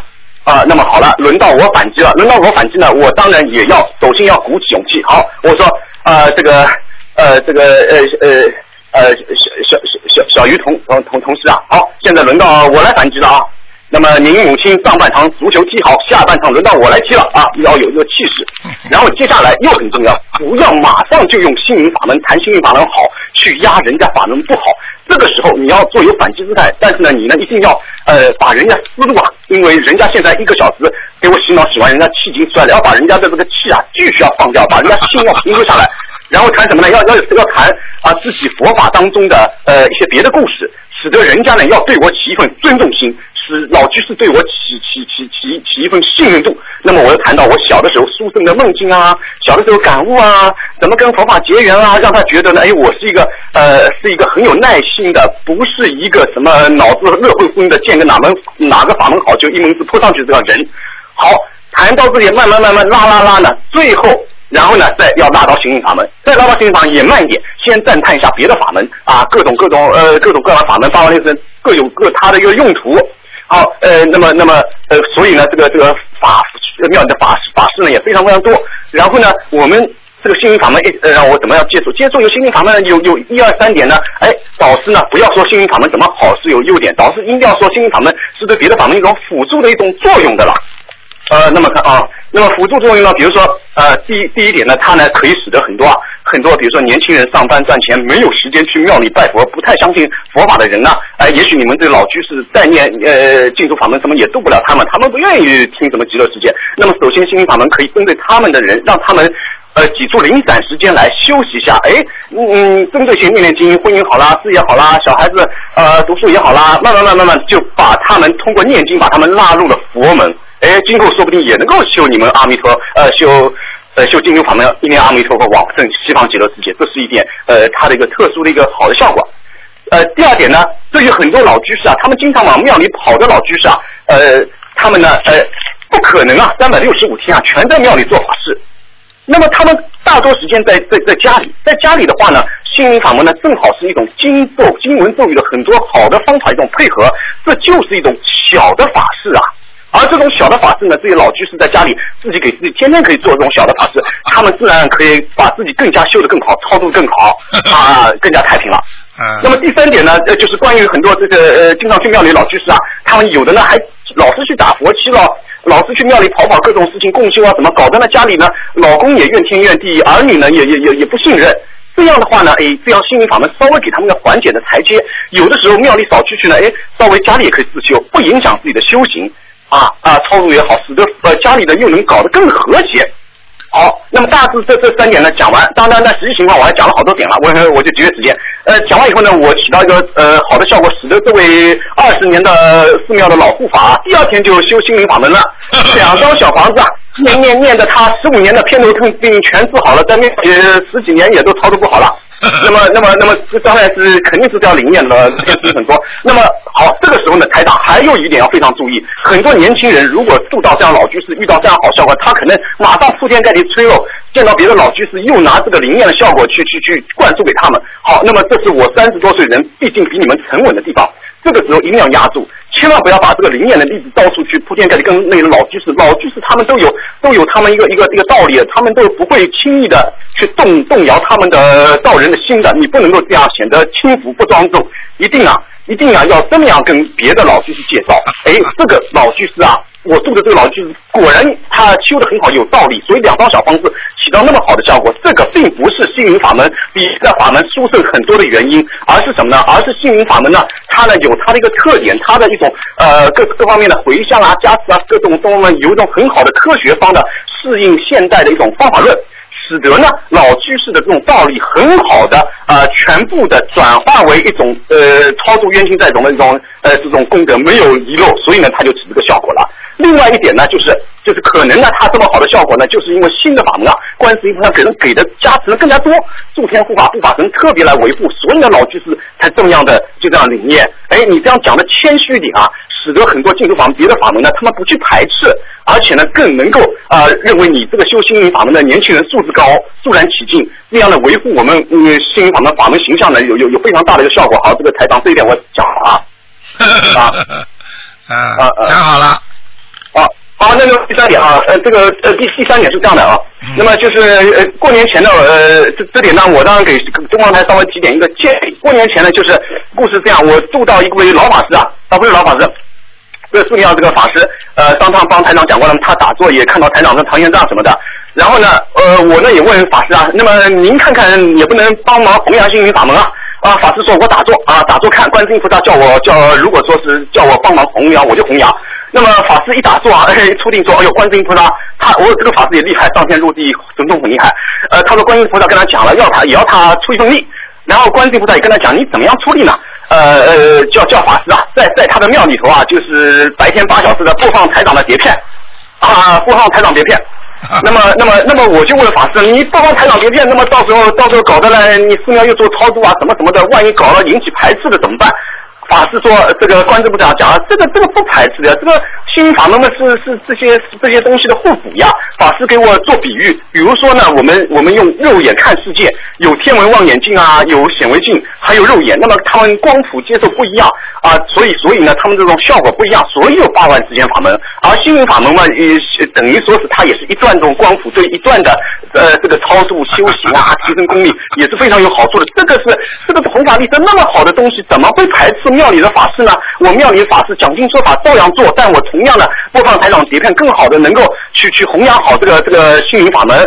啊、那么好了，轮到我反击了。轮到我反击呢，我当然也要首先要鼓起勇气。好，我说呃这个呃这个呃呃呃小小小小小鱼同同同同事啊，好，现在轮到我来反击了啊。那么您母亲上半场足球踢好，下半场轮到我来踢了啊，要有一个气势。然后接下来又很重要，不要马上就用心灵法门谈心灵法门好，去压人家法门不好。这个时候你要做有反击姿态，但是呢，你呢一定要呃把人家思路啊，因为人家现在一个小时给我洗脑洗完，人家气已经出来了，要把人家的这个气啊继续要放掉，把人家心要平复下来，然后谈什么呢？要要要谈啊自己佛法当中的呃一些别的故事，使得人家呢要对我起一份尊重心。是老居士对我起起起起起一份信任度。那么我又谈到我小的时候书生的梦境啊，小的时候感悟啊，怎么跟佛法结缘啊，让他觉得呢，哎，我是一个呃是一个很有耐心的，不是一个什么脑子热乎乎的，见个哪门哪个法门好就一门子扑上去这个人。好，谈到这里慢慢慢慢拉拉拉呢，最后。然后呢，再要拉到心灵法门，再拉到心灵法门也慢一点，先赞叹一下别的法门啊，各种各种呃各种各样的法门，发完六千各有各它的一个用途。好，呃，那么那么呃，所以呢，这个这个法庙里的法法师呢也非常非常多。然后呢，我们这个心灵法门，呃，让我怎么样接触？接触有心灵法门，有有一二三点呢。哎，导师呢，不要说心灵法门怎么好是有优点，导师一定要说心灵法门是对别的法门一种辅助的一种作用的了。呃，那么看啊，那么辅助作用呢，比如说呃，第一第一点呢，它呢可以使得很多啊很多，比如说年轻人上班赚钱没有时间去庙里拜佛，不太相信佛法的人呢，哎、也许你们这老居士再念呃净土法门什么也渡不了他们，他们不愿意听什么极乐世界。那么首先心灵法门可以针对他们的人，让他们。呃，挤出零散时间来休息一下，哎，嗯，针对性念念经，婚姻好啦，事业好啦，小孩子呃读书也好啦，慢慢慢慢慢就把他们通过念经把他们纳入了佛门，哎，今后说不定也能够修你们阿弥陀呃修呃修净土法门，一念阿弥陀佛往生西方极乐世界，这是一点呃它的一个特殊的一个好的效果。呃，第二点呢，对于很多老居士啊，他们经常往庙里跑的老居士啊，呃，他们呢呃不可能啊，三百六十五天啊全在庙里做法事。那么他们大多时间在在在家里，在家里的话呢，心灵法门呢正好是一种经咒、经文咒语的很多好的方法一种配合，这就是一种小的法事啊。而这种小的法事呢，这些老居士在家里自己给自己天天可以做这种小的法事，他们自然可以把自己更加修得更好，操作更好 啊，更加太平了。嗯那么第三点呢，呃，就是关于很多这个呃，经常去庙里老居士啊，他们有的呢还老是去打佛七了，老是去庙里跑跑各种事情共修啊，怎么搞得呢？家里呢，老公也怨天怨地，儿女呢也也也也不信任。这样的话呢，哎，这样心灵法门稍微给他们个缓解的台阶。有的时候庙里少去去呢，哎，稍微家里也可以自修，不影响自己的修行啊啊，操作也好，使得呃家里的又能搞得更和谐。好，那么大致这这三点呢讲完，当然呢实际情况我还讲了好多点了，我我就节约时间。呃，讲完以后呢，我起到一个呃好的效果，使得这位二十年的寺庙的老护法、第二天就修心灵法门了，两张小房子啊，念念念的他十五年的偏头痛病全治好了，在那呃十几年也都操作不好了。那么，那么，那么，这当然是肯定是要灵验的，天资很多。那么好，这个时候呢，台长还有一点要非常注意，很多年轻人如果度到这样老居士，遇到这样好效果，他可能马上铺天盖地吹肉，见到别的老居士又拿这个灵验的效果去去去灌输给他们。好，那么这是我三十多岁人，毕竟比你们沉稳的地方。这个时候一定要压住，千万不要把这个灵验的例子到处去铺天盖地，跟那个老居士、老居士他们都有都有他们一个一个一个道理，他们都不会轻易的去动动摇他们的道人的心的，你不能够这样显得轻浮不庄重，一定啊，一定啊要这么样跟别的老居士介绍，哎，这个老居士啊。我住的这个老居果然他修的很好，有道理，所以两方小方子起到那么好的效果。这个并不是心灵法门比在法门殊胜很多的原因，而是什么呢？而是心灵法门呢，它呢有它的一个特点，它的一种呃各各方面的回向啊、加持啊，各种方面有一种很好的科学方的适应现代的一种方法论。使得呢老居士的这种道理很好的啊、全部的转化为一种呃超度冤亲债主的一种呃这种功德没有遗漏，所以呢它就起这个效果了。另外一点呢，就是就是可能呢，它这么好的效果呢，就是因为新的法门啊，观世音菩萨给人给的加持更加多，诸天护法护法神特别来维护，所以呢老居士才这么样的就这样理念。哎，你这样讲的谦虚一点啊，使得很多净土法门别的法门呢，他们不去排斥，而且呢更能够啊、认为你这个修心灵法门的年轻人素质高，肃然起敬，这样的维护我们嗯心灵法门法门形象呢，有有有非常大的一个效果。好，这个台长这一点我讲了啊。啊啊，讲好了，啊，好，那个第三点啊，呃，这个呃第第三点是这样的啊，那么就是呃过年前的，呃这这点呢，我当然给中央台稍微提点一个建议。过年前呢，就是故事这样，我住到一位老法师啊，啊不是老法师，这寺庙这个法师，呃上趟帮台长讲过了，他打坐也看到台长跟唐玄奘什么的。然后呢，呃，我呢也问法师啊，那么您看看也不能帮忙弘扬心灵法门啊？啊，法师说我打坐啊，打坐看观世音菩萨叫我叫，如果说是叫我帮忙弘扬，我就弘扬。那么法师一打坐啊，哎，出定说，哎呦，观世音菩萨，他我这个法师也厉害，上天入地，神通很厉害。呃，他说观音菩萨跟他讲了，要他也要他出一份力。然后观世音菩萨也跟他讲，你怎么样出力呢？呃呃，叫叫法师啊，在在他的庙里头啊，就是白天八小时的播放台长的碟片，啊，播放台长碟片。那么，那么，那么我就问法师，你播放台长碟片，那么到时候到时候搞得来，你寺庙又做超度啊，什么什么的，万一搞了引起排斥的怎么办？法师说，这个观世部长讲，这个这个不排斥的，这个心法门嘛是是这些这些东西的互补呀。法师给我做比喻，比如说呢，我们我们用肉眼看世界，有天文望远镜啊，有显微镜，还有肉眼，那么他们光谱接受不一样啊，所以所以呢，他们这种效果不一样。所以有八万之间法门，而心灵法门嘛，也等于说是它也是一段这种光谱对一段的呃这个超度修行啊，提升功力也是非常有好处的。这个是这个弘法利生那么好的东西，怎么会排斥庙里的法师呢？我庙里的法师讲经说法照样做，但我同样的播放台长碟片，更好的能够去去弘扬好这个这个心灵法门。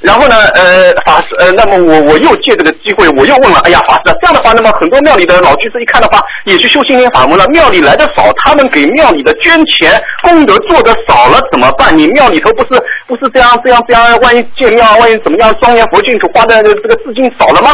然后呢，呃，法师，呃，那么我我又借这个机会，我又问了，哎呀，法师，这样的话，那么很多庙里的老居士一看的话，也去修心灵法门了，庙里来的少，他们给庙里的捐钱功德做的少了，怎么办？你庙里头不是不是这样这样这样，万一建庙，万一怎么样，庄严佛净土花的这个资金少了吗？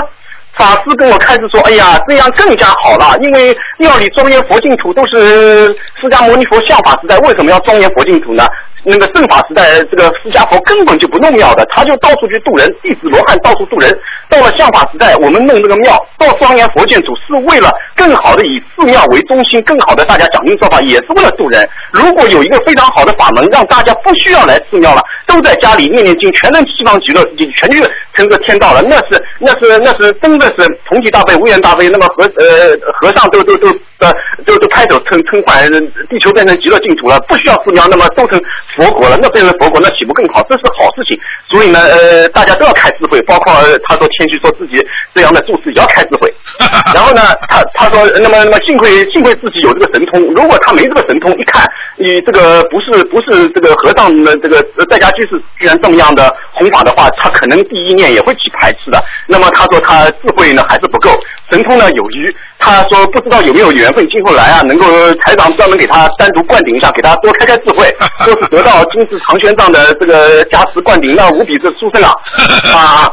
法师跟我开始说，哎呀，这样更加好了，因为庙里庄严佛净土都是释迦牟尼佛相法时代，为什么要庄严佛净土呢？那个正法时代，这个释迦佛根本就不弄庙的，他就到处去渡人，弟子罗汉到处渡人。到了相法时代，我们弄这个庙，到庄严佛净土是为了更好的以寺庙为中心，更好的大家讲经说法，也是为了渡人。如果有一个非常好的法门，让大家不需要来寺庙了，都在家里念念经，全能西方极乐世界，全去成个天道了，那是那是那是真的是同济大悲、无缘大悲，那么和呃和尚都都都呃都都拍手称称快，地球变成极乐净土了，不需要寺庙，那么都成佛国了，那变成佛国，那岂不更好？这是好事情。所以呢，呃，大家都要开智慧，包括呃他说谦虚说自己这样的注释也要开智慧。然后呢，他他说，那么那么幸亏幸亏自己有这个神通，如果他没这个神通，一看你这个不是不是这个和尚的这个呃在家居士居然这么样的弘法的话，他可能第一念也会起排斥的。那么他说他智慧呢还是不够，神通呢有余。他说不知道有没有缘分，今后来啊能够台长专门给他单独灌顶一下，给他多开开智慧，说是得到金字长玄奘的这个加持灌顶，那无比是殊胜啊啊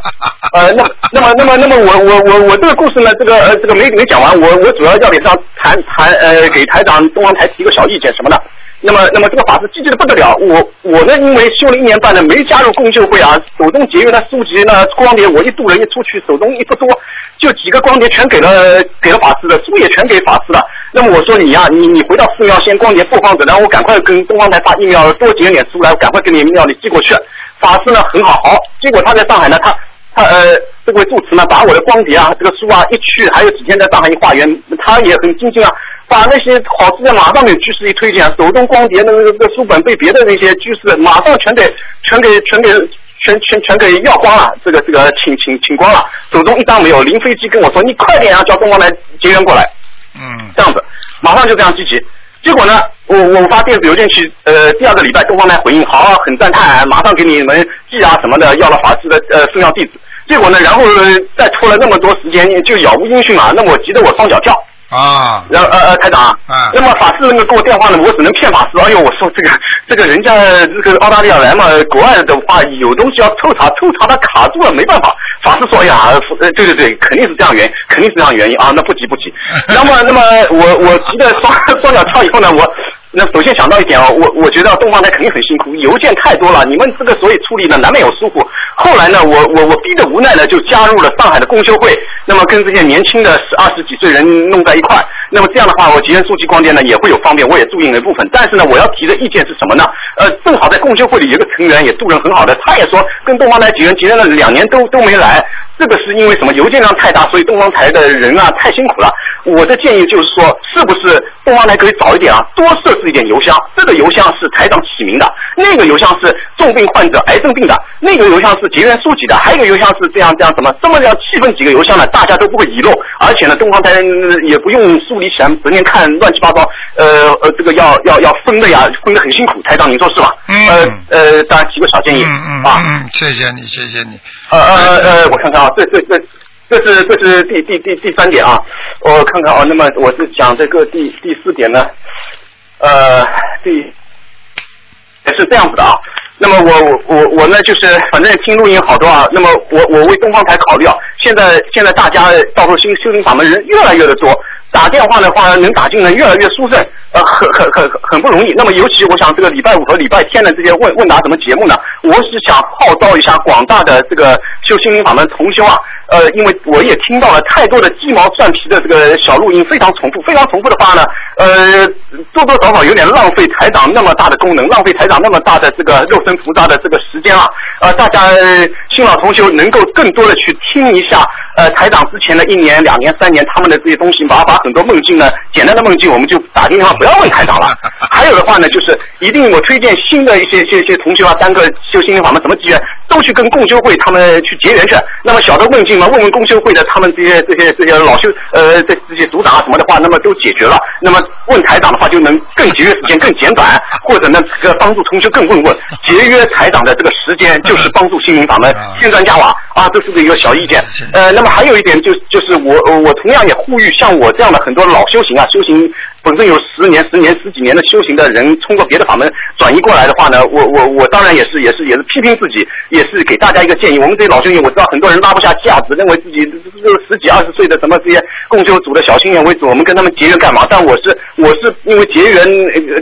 呃那那么那么那么我我我我这个故事呢，这个呃这个没没讲完，我我主要要给他谈谈呃给台长东方台提个小意见什么的。那么，那么这个法师积极的不得了。我我呢，因为修了一年半呢，没加入共修会啊，手中节约的书籍呢，光碟我一渡人一出去，手中一不多，就几个光碟全给了给了法师的，书也全给法师了。那么我说你呀、你你回到寺庙先光碟播放着，然后我赶快跟东方台发疫苗多截点书来，我赶快给你庙里寄过去。法师呢很好，好，结果他在上海呢，他他呃这位住持呢，把我的光碟啊，这个书啊一去，还有几天在上海一化缘，他也很精进啊，把那些好资料马上给居士一推荐，手动光碟那个那个书本被别的那些居士马上全给全给全给全全全给要光了，这个这个请请请光了，手中一张没有，临飞机跟我说你快点啊，叫东方来结缘过来，嗯，这样子，马上就这样积极。结果呢，我我发电子邮件去，呃，第二个礼拜东方来回应，好，很赞叹，马上给你们寄啊什么的，要了法师的呃寺庙地址。结果呢，然后呃再拖了那么多时间，就杳无音讯了。那么我急得我双脚跳。啊，然后呃呃，台长啊，啊那么法师那个给我电话呢，我只能骗法师。哎呦，我说这个 这个人家这个澳大利亚来嘛，国外的话有东西要抽查，抽查他卡住了，没办法。法师说，哎呀，呃，对对对，肯定是这样原因，肯定是这样原因啊，那不急不急。那么，那么我我急得双双脚跳以后呢，我那首先想到一点啊，我我觉得东方台肯定很辛苦，邮件太多了，你们这个所以处理呢难免有疏忽。后来呢，我我我逼得无奈呢，就加入了上海的共修会，那么跟这些年轻的二十几岁人弄在一块，那么这样的话，我吉人书记光电呢也会有方便，我也注意了一部分。但是呢，我要提的意见是什么呢？呃，正好在共修会里有个成员也度人很好的，他也说跟东方台结缘结缘了两年都都没来，这个是因为什么？邮件量太大，所以东方台的人啊太辛苦了。我的建议就是说，是不是东方台可以早一点啊，多设置一点邮箱？这个邮箱是台长起名的，那个邮箱是重病患者、癌症病的，那个邮箱是结缘书籍的，还有一个邮箱是这样这样什么？这么样气氛几个邮箱呢，大家都不会遗漏，而且呢，东方台也不用梳理起来，整天看乱七八糟，呃呃，这个要要要分的呀，分的很辛苦。台长，您说是吧？嗯呃呃，当然提个小建议嗯嗯啊。嗯，谢谢你，谢谢你。呃呃呃，我看看啊，这这这这是这是第第第第三点啊，我看看啊，那么我是讲这个第第四点呢，呃，第也是这样子的啊。那么我我我我呢，就是反正听录音好多啊。那么我我为东方台考虑啊，现在现在大家到时候修修行法门人越来越的多，打电话的话能打进来越来越舒顺，呃，很很很很很不容易。那么尤其我想这个礼拜五和礼拜天的这些问问答什么节目呢，我是想号召一下广大的这个修心灵法门同修啊，呃，因为我也听到了太多的鸡毛蒜皮的这个小录音，非常重复，非常重复的话呢，呃，多多少少有点浪费台长那么大的功能，浪费台长那么大的这个肉身菩萨的这个时间啊，呃，大家新老同学能够更多的去听一下，呃，台长之前的一年、两年、三年他们的这些东西，把把很多梦境呢，简单的梦境我们就打电话，不要问台长了。还有的话呢，就是一定我推荐新的一些一些一些同学啊，单个修心灵法门什么机缘，都去跟共修会他们去结缘去。那么小的梦境嘛，问问共修会的他们这些这些这些老修呃这这些组长啊什么的话，那么都解决了。那么问台长的话，就能更节约时间，更简短，或者呢这个帮助同学更问问，节约台长的这个时间，就是帮助心灵法门添砖加瓦啊，这是一个小意见。呃，那么还有一点就就是我我同样也呼吁像我这样的很多老修行啊，修行本身有十年、十年、十几年的修行的人，通过别的法门转移过来的话呢，我我我当然也是也是也是批评自己，也是给大家一个建议。我们这些老修行，我知道很多人拉不下架子，认为自己这这十几二十岁的什么这些共修组的小心眼为主，我们跟他们结缘干嘛？但我是我是因为结缘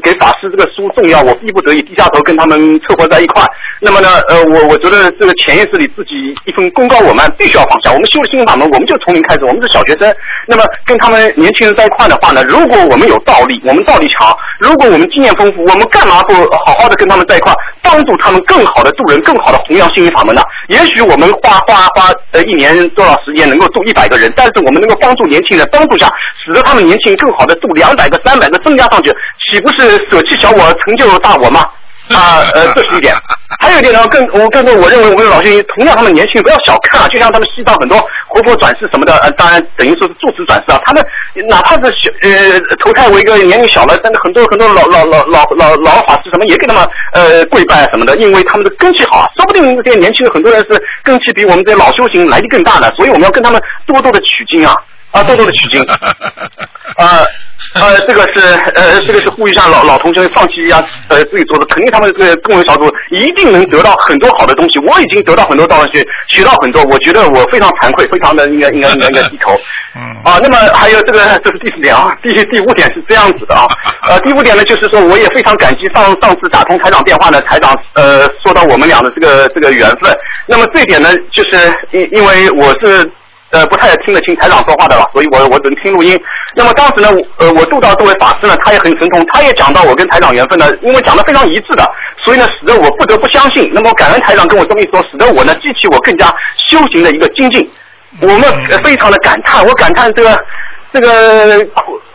给法师这个书重要，我逼不得已低下头跟他们凑合在一块。那么呢，呃，我我觉得这个潜意识里自己一份功高我慢，必须要放下。我们修了心灵法门，我们就从零开始，我们是小学生。那么跟他们年轻人在一块的话呢，如果我们有道理，我们道理强；如果我们经验丰富，我们干嘛不好好的跟他们在一块，帮助他们更好的度人，更好的弘扬心灵法门呢？也许我们花花花呃一年多少时间能够度一百个人，但是我们能够帮助年轻人，帮助下，使得他们年轻人更好的度两百个、三百个增加上去，岂不是舍弃小我，成就大我吗？啊，呃，这是一点。还有一点呢，更我更多，我认为我们老学员同样他们年轻人不要小看啊，就像他们西藏很多活佛转世什么的，呃，当然等于说是住持转世啊，他们哪怕是小呃投胎为一个年龄小了，但是很多很多老老老老老老法师什么也给他们呃跪拜什么的，因为他们的根气好，说不定这些年轻人很多人是根气比我们这些老修行来的更大的，所以我们要跟他们多多的取经啊。啊，多多的取经，啊呃，这个是呃，这个是呼吁一下老老同学放弃一下呃自己做的，肯定他们这个共人小组一定能得到很多好的东西。我已经得到很多东西，学到很多，我觉得我非常惭愧，非常的应该应该应该应该低头。嗯啊，那么还有这个这是第四点啊，第第五点是这样子的啊，呃，第五点呢就是说我也非常感激上上次打通台长电话呢，台长呃说到我们俩的这个这个缘分。那么这一点呢，就是因因为我是。呃，不太听得清台长说话的了，所以我我只能听录音。那么当时呢，呃，我度到这位法师呢，他也很神通，他也讲到我跟台长缘分呢，因为讲的非常一致的，所以呢，使得我不得不相信。那么感恩台长跟我这么一说，使得我呢激起我更加修行的一个精进。我们呃非常的感叹，我感叹这个这个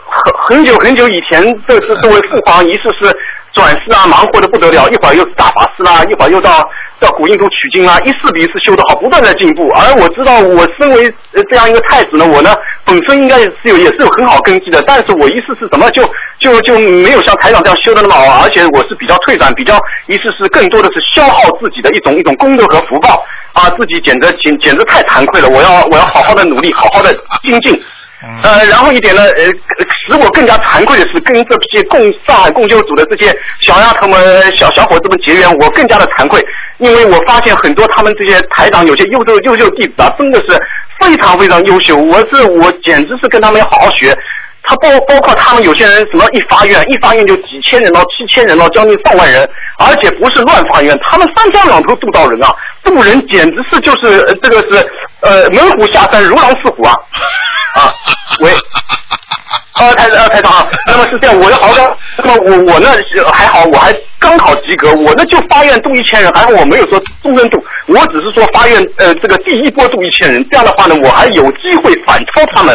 很很久很久以前，这是作为父皇仪式是转世啊，忙活的不得了，一会儿又是大法师啦，一会儿又到到古印度取经啦，一次比一次修得好，不断在进步。而我知道，我身为这样一个太子呢，我呢本身应该是有也是有很好根基的，但是我一次次怎么就就就没有像台长这样修的那么好，而且我是比较退转，比较一次次更多的是消耗自己的一种一种功德和福报啊，自己简直简简直太惭愧了，我要我要好好的努力，好好的精进。呃，然后一点呢，呃，使我更加惭愧的是，跟这些共上海共修组的这些小丫头们、小小伙子们结缘，我更加的惭愧，因为我发现很多他们这些台长有些优秀优秀弟子啊，真的是非常非常优秀，我是我简直是跟他们要好好学。他包包括他们有些人什么一发愿，一发愿就几千人到七千人到将近上万人，而且不是乱发愿，他们三天两头度到人啊，渡人简直是就是呃这个是呃猛虎下山如狼似虎啊啊喂。呃，台呃台长啊，那么是这样，我的好像，那么我我呢还好，我还刚好及格，我呢就发愿度一千人，还好我没有说终身度，我只是说发愿呃这个第一波度一千人，这样的话呢，我还有机会反超他们。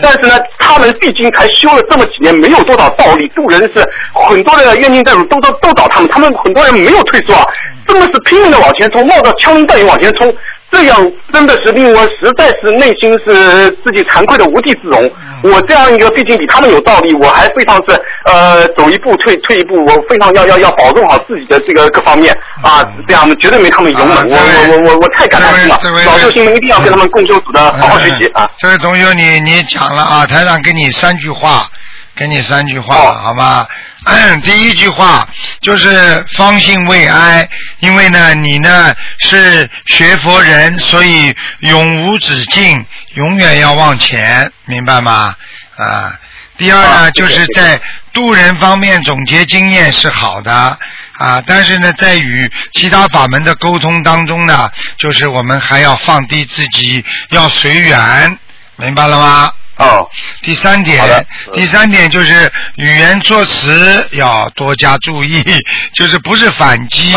但是呢，他们毕竟才修了这么几年，没有多少道理，渡人是很多的冤亲债主都都都找他们，他们很多人没有退缩啊，真的是拼命的往前冲，冒着枪林弹雨往前冲，这样真的是令我实在是内心是自己惭愧的无地自容。我这样一个毕竟比他们有道理，我还非常是呃走一步退退一步，我非常要要要保重好自己的这个各方面啊，这样绝对没他们勇猛。我我我我我太感叹心了，老寿星们一定要跟他们共修组的好好学习啊。这位同学，你你讲了啊，台长给你三句话，给你三句话，哦好吗？第一句话就是方兴未艾，因为呢，你呢是学佛人，所以永无止境，永远要往前，明白吗？啊。第二呢，啊就是在渡人方面总结经验是好的啊，但是呢，在与其他法门的沟通当中呢，就是我们还要放低自己，要随缘，明白了吗？哦，第三点第三点就是语言措辞要多加注意，就是不是反击，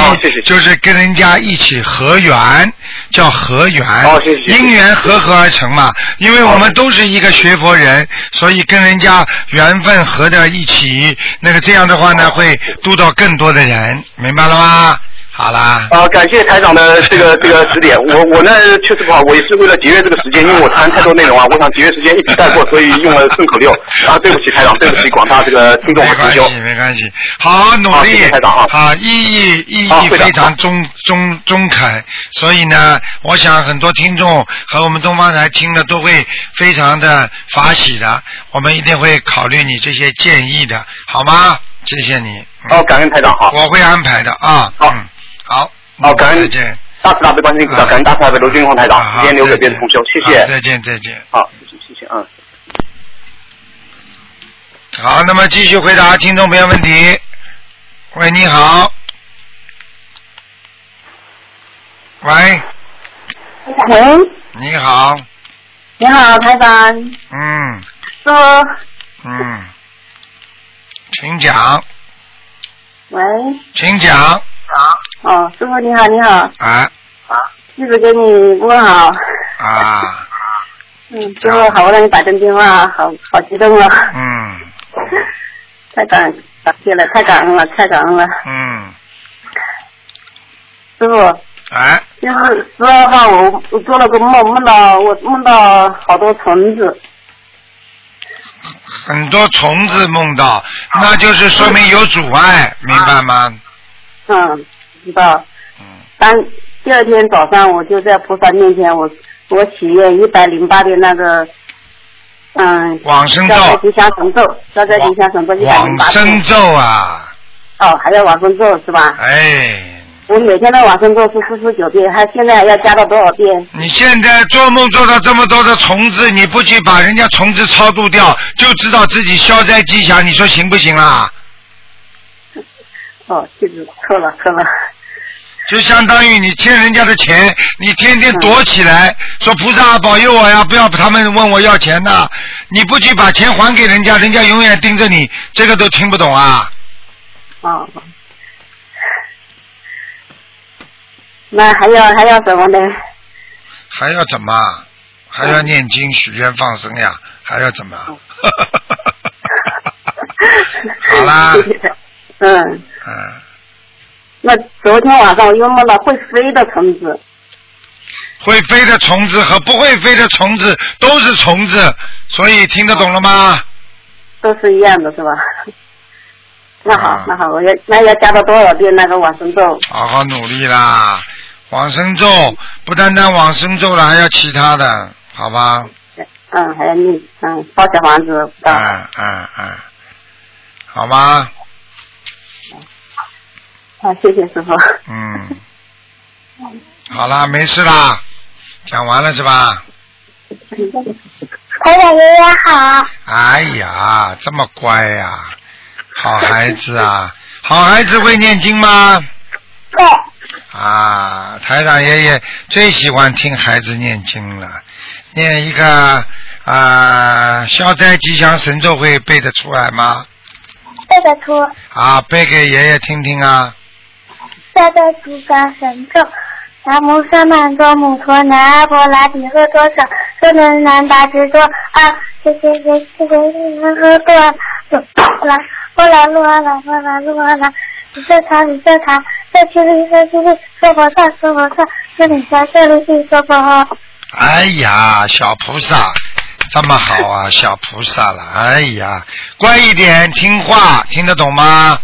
就是跟人家一起合缘，叫合缘，哦谢谢因缘合合而成嘛。因为我们都是一个学佛人，所以跟人家缘分合在一起，那个这样的话呢，会度到更多的人，明白了吗？好啦。啊，感谢台长的这个 这个指点。我我呢确实不好，我也是为了节约这个时间，因为我谈太多内容啊，我想节约时间一笔带过，所以用了顺口溜。啊，对不起台长，对不起广大这个听众没和同修。关系，没关系，好努力。好谢谢台长啊。好意义意义非常中中中肯，所以呢，我想很多听众和我们东方台听的都会非常的法喜的，我们一定会考虑你这些建议的，好吗？谢谢你，嗯。好，感恩台长，好，我会安排的啊，好。嗯，好，好感恩再见，大慈大悲观世音菩萨，感恩大慈大悲卢军宏台长，啊好时间留给别的同修，谢好谢。再见再见。好，谢谢谢谢，嗯。好，那么继续回答听众朋友问题。喂，你好。喂，喂，你好，你好，台长，嗯。师傅，嗯，请讲，喂，请讲，哦，师傅你好，你好，啊。一直给你问好，啊，嗯，师傅好不容易打通电话，好好激动啊，嗯。太感感谢了，太感恩了，太感恩了，嗯，师傅，哎，就是十二号我我做了个梦，梦到我梦到好多虫子，很多虫子梦到，那就是说明有阻碍，明白吗？嗯，知道，嗯当第二天早上我就在菩萨面前，我我许愿一百零八遍那个，嗯，往生咒吉祥神咒，消灾吉祥神咒一百零往八遍。生咒啊，哦，还要往生咒是吧？哎，我每天的往生咒是四十九遍，还现在要加到多少遍？你现在做梦做到这么多的虫子，你不去把人家虫子超度掉，就知道自己消灾吉祥，你说行不行啊？哦，记住错了错了。就相当于你欠人家的钱，你天天躲起来，说菩萨保佑我呀，不要他们问我要钱呐。你不去把钱还给人家，人家永远盯着你，这个都听不懂啊。哦。那还要还要什么呢？还要怎么？还要念经、许愿、放生呀？还要怎么？好啦，嗯，嗯，那昨天晚上我又梦到会飞的虫子。会飞的虫子和不会飞的虫子都是虫子，所以听得懂了吗？都是一样的，是吧？那好，啊那好，我要那要加到多少遍那个往生咒？好好努力啦！往生咒不单单往生咒了，还要其他的，好吧？嗯，还要念，嗯，包小房子，嗯嗯嗯，好吗？好，谢谢师傅。嗯，好啦，没事啦，讲完了是吧？台长爷爷好。哎呀，这么乖呀、好孩子啊！好孩子会念经吗？会。啊，台长爷爷最喜欢听孩子念经了，念一个啊消灾吉祥神咒会背得出来吗？背得出啊，背给爷爷听听啊！消灾吉祥神咒。南无萨满多摩陀南阿婆拉提诃多少说能南大智多啊，谢谢谢谢谢谢呵多啦，波啦噜啊啦波啦噜啊啦，李色塔李色塔，色七里色七里，娑婆萨娑婆萨，这里下这里去娑婆诃。哎呀，小菩萨，这么好啊，小菩萨了！哎呀，乖一点，听话，听得懂吗？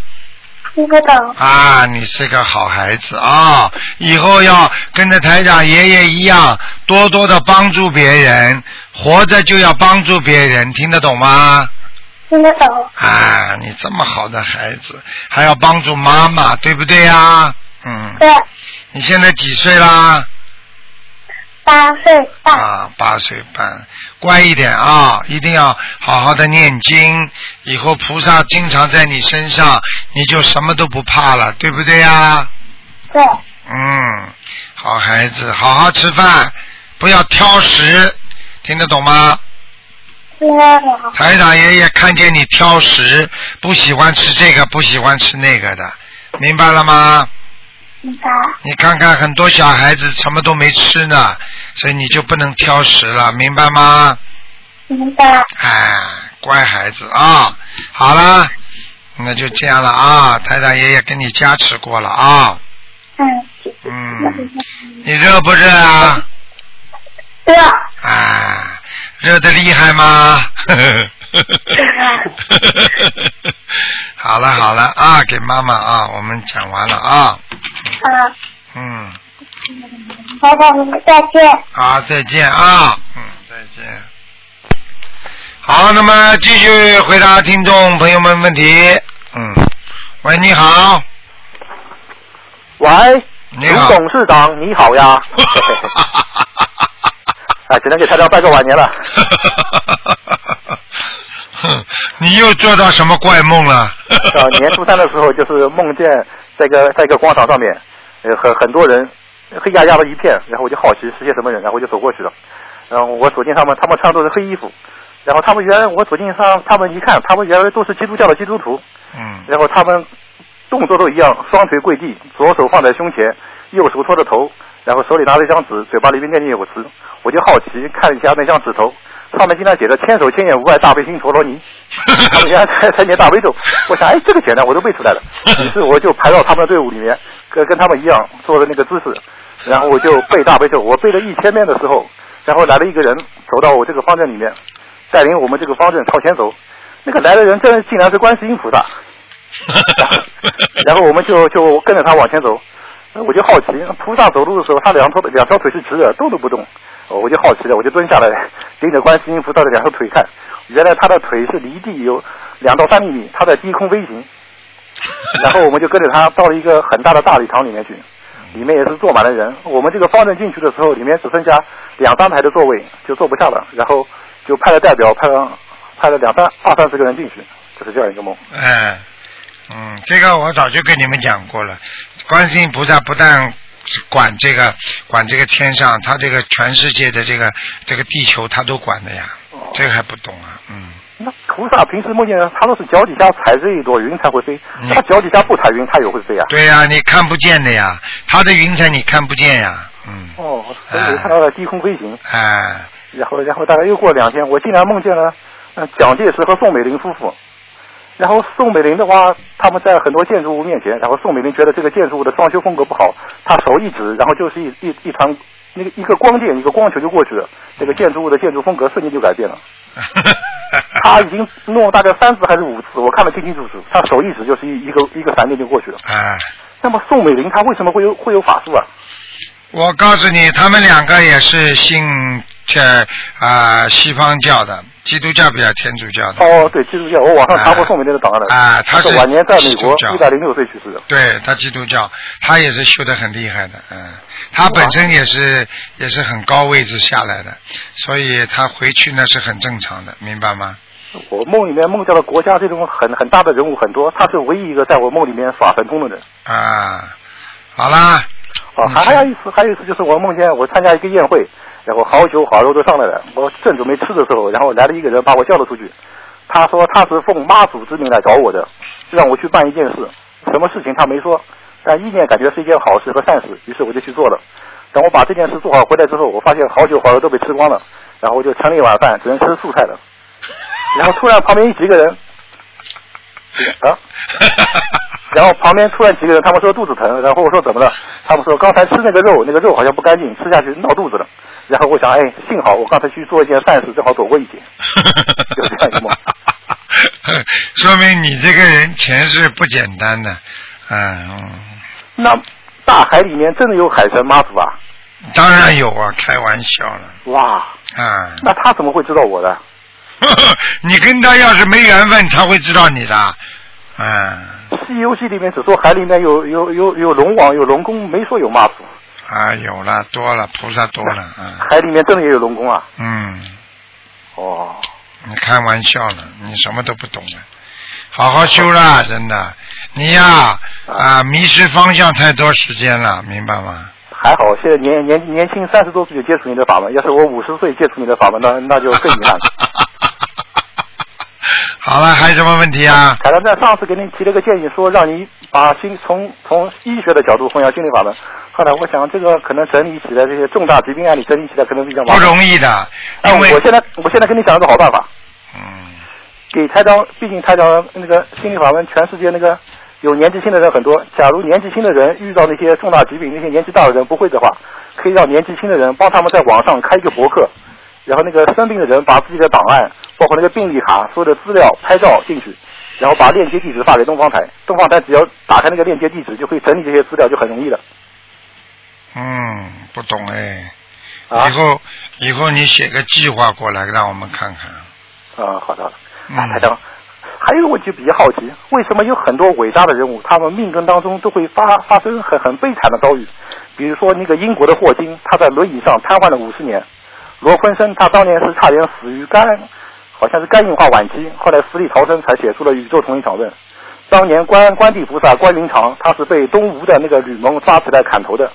听不懂。啊，你是个好孩子啊！以后要跟着台长爷爷一样，多多的帮助别人，活着就要帮助别人，听得懂吗？听得懂。啊，你这么好的孩子，还要帮助妈妈，对不对呀？嗯。对。你现在几岁啦？八岁半。啊，八岁半，乖一点啊！一定要好好的念经，以后菩萨经常在你身上，你就什么都不怕了，对不对呀？对。嗯，好孩子，好好吃饭，不要挑食，听得懂吗？听得懂。台长爷爷看见你挑食，不喜欢吃这个，不喜欢吃那个的，明白了吗？明白。你看看很多小孩子什么都没吃呢，所以你就不能挑食了，明白吗？明白。哎，乖孩子啊！好了，那就这样了啊！太太爷爷给你加持过了啊。嗯。嗯。你热不热啊？热。啊，热的厉害吗？好了好了啊，给妈妈啊，我们讲完了啊。好。嗯，台长，再见。好，再见啊，嗯，再见。好，那么继续回答听众朋友们问题。嗯，喂，你好，喂，你好董事长，你好呀！哎，只能给台长拜个晚年了。哼，你又做到什么怪梦了？呃，年初三的时候，就是梦见在一个在一个广场上面，呃，很很多人黑压压的一片，然后我就好奇是些什么人，然后我就走过去了。然后我走进他们，他们穿的都是黑衣服，然后他们原来我走进上，他们一看，他们原来都是基督教的基督徒，嗯，然后他们动作都一样，双腿跪地，左手放在胸前，右手托着头，然后手里拿着一张纸，嘴巴里面念念有词。我就好奇看一下那张纸头，上面经常写着“千手千眼无碍大悲心陀罗尼”，他们原来才才念大悲咒。我想，哎，这个简单，我都背出来了。于是我就排到他们的队伍里面，跟跟他们一样做的那个姿势，然后我就背大悲咒。我背了一千遍的时候，然后来了一个人走到我这个方阵里面，带领我们这个方阵朝前走。那个来的人真竟然是观世音菩萨。然后我们就就跟着他往前走，我就好奇，菩萨走路的时候，他两条两条腿是直的，动都不动。呃我就好奇了，我就蹲下来盯着观世音菩萨的两条腿看，原来他的腿是离地有两到三厘米，他在低空飞行。然后我们就跟着他到了一个很大的大礼堂里面去，里面也是坐满了人。我们这个方阵进去的时候，里面只剩下两三排的座位，就坐不下了。然后就派了代表，派了派了两三二三十个人进去，就是这样一个梦。哎，嗯，这个我早就跟你们讲过了。观世音菩萨不但管这个管这个天上，他这个全世界的这个这个地球他都管的呀，这个还不懂啊？嗯，那菩萨平时梦见他都是脚底下踩着一朵云才会飞，嗯他脚底下不踩云，他也会飞啊。对呀、你看不见的呀，他的云彩你看不见呀，嗯，哦，所以我看到了低空飞行，哎，然后然后大概又过两天，我竟然梦见了呃蒋介石和宋美龄夫妇。然后宋美龄的话，他们在很多建筑物面前，然后宋美龄觉得这个建筑物的装修风格不好，她手一指，然后就是一一一团那个一个光电一个光球就过去了，这个建筑物的建筑风格瞬间就改变了。他已经弄了大概三次还是五次，我看得清清楚楚。他手一指就是一一个一个闪电就过去了。哎，那么宋美龄她为什么会有会有法术啊？我告诉你，他们两个也是信这啊、西方教的，基督教比较天主教的。哦，对，基督教，我网上查过宋美龄的档案了。啊他是是晚年在美国，一百零六岁去世的。对他基督教，他也是修得很厉害的，嗯，他本身也是也是很高位置下来的，所以他回去那是很正常的，明白吗？我梦里面梦到的国家这种很很大的人物很多，他是唯一一个在我梦里面耍神通的人。啊，好啦，哦，还还有一次，还有一次就是我梦见我参加一个宴会，然后好酒好肉都上来了，我正准备吃的时候，然后来了一个人把我叫了出去，他说他是奉妈祖之名来找我的，让我去办一件事，什么事情他没说，但意念感觉是一件好事和善事，于是我就去做了。等我把这件事做好回来之后，我发现好酒好肉都被吃光了，然后我就盛了一碗饭，只能吃素菜了。然后突然旁边几个人，啊，然后旁边突然几个人，他们说肚子疼，然后我说怎么了？他们说刚才吃那个肉，那个肉好像不干净，吃下去闹肚子了。然后我想，哎，幸好我刚才去做一件善事，正好躲过一劫。就这样一个梦。说明你这个人前世不简单的，嗯，嗯那大海里面真的有海神妈祖啊？当然有啊，开玩笑了，哇，啊，那他怎么会知道我的？你跟他要是没缘分，他会知道你的，嗯，《西游记》里面只说海里面有有有有龙王有龙宫，没说有妈祖。啊，有了多了，菩萨多了，啊海里面真的也有龙宫啊？嗯，哦，你开玩笑了，你什么都不懂的，好好修啦，真的，你呀啊迷失方向太多时间了，明白吗？还好，现在年年年轻三十多岁就接触你的法门，要是我五十岁接触你的法门，那那就更遗憾了。好了，还有什么问题啊？凯长在上次给您提了个建议，说让你把心从从医学的角度弘扬心理法门。后来我想，这个可能整理起来这些重大疾病案例整理起来可能比较麻不。容易的，哎，因为我现在我现在跟你讲一个好办法，嗯，给台长，毕竟台长那个心理法门，全世界那个有年纪轻的人很多。假如年纪轻的人遇到那些重大疾病，那些年纪大的人不会的话，可以让年纪轻的人帮他们在网上开一个博客，然后那个生病的人把自己的档案，包括那个病历卡、所有的资料拍照进去，然后把链接地址发给东方台，东方台只要打开那个链接地址，就可以整理这些资料，就很容易了。嗯，不懂哎，啊以后以后你写个计划过来让我们看看。啊，好的。嗯哎，台长，还有一个问题比较好奇，为什么有很多伟大的人物，他们命根当中都会发发生很很悲惨的遭遇？比如说那个英国的霍金，他在轮椅上瘫痪了五十年；罗坤生，他当年是差点死于肝，好像是肝硬化晚期，后来死里逃生，才写出了《宇宙同一场论》。当年关关帝菩萨关云长，他是被东吴的那个吕蒙抓起来砍头的，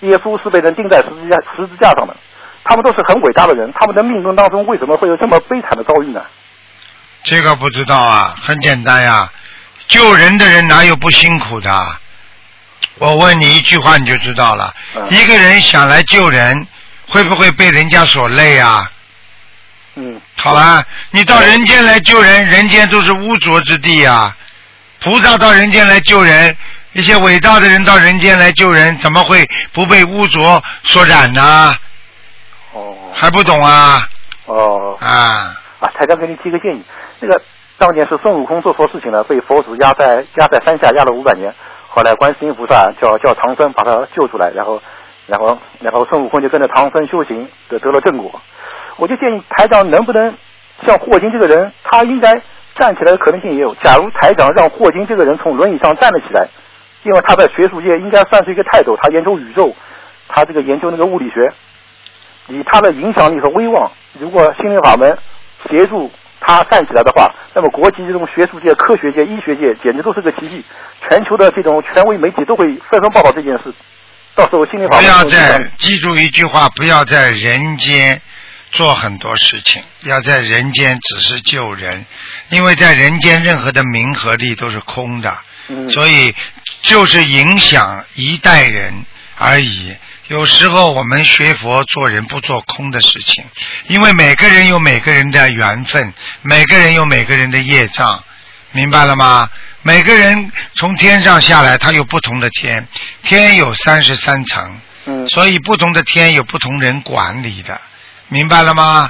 耶稣是被人钉在十字架十字架上的。他们都是很伟大的人，他们的命运当中为什么会有这么悲惨的遭遇呢？这个不知道啊，很简单呀，救人的人哪有不辛苦的？我问你一句话你就知道了。嗯一个人想来救人，会不会被人家所累啊？嗯，好了，你到人间来救人，人间都是污浊之地啊。菩萨到人间来救人，一些伟大的人到人间来救人，怎么会不被污浊所染呢？哦还不懂啊？哦啊，啊，台长给你提个建议，那个当年是孙悟空做错事情了，被佛祖压在压在山下压了五百年，后来观世音菩萨叫叫唐僧把他救出来，然后然后然后孙悟空就跟着唐僧修行，得得了正果。我就建议台长能不能像霍金这个人，他应该站起来的可能性也有。假如台长让霍金这个人从轮椅上站了起来，因为他在学术界应该算是一个泰斗，他研究宇宙，他这个研究那个物理学，以他的影响力和威望，如果心灵法门协助他站起来的话，那么国际这种学术界、科学界、医学界简直都是个奇迹，全球的这种权威媒体都会纷纷报道这件事。到时候心灵法门不要在记住一句话，不要在人间做很多事情，要在人间只是救人，因为在人间任何的名和利都是空的，嗯所以就是影响一代人而已。有时候我们学佛做人不做空的事情，因为每个人有每个人的缘分，每个人有每个人的业障，明白了吗？每个人从天上下来，他有不同的天，天有三十三层，嗯所以不同的天有不同人管理的，明白了吗？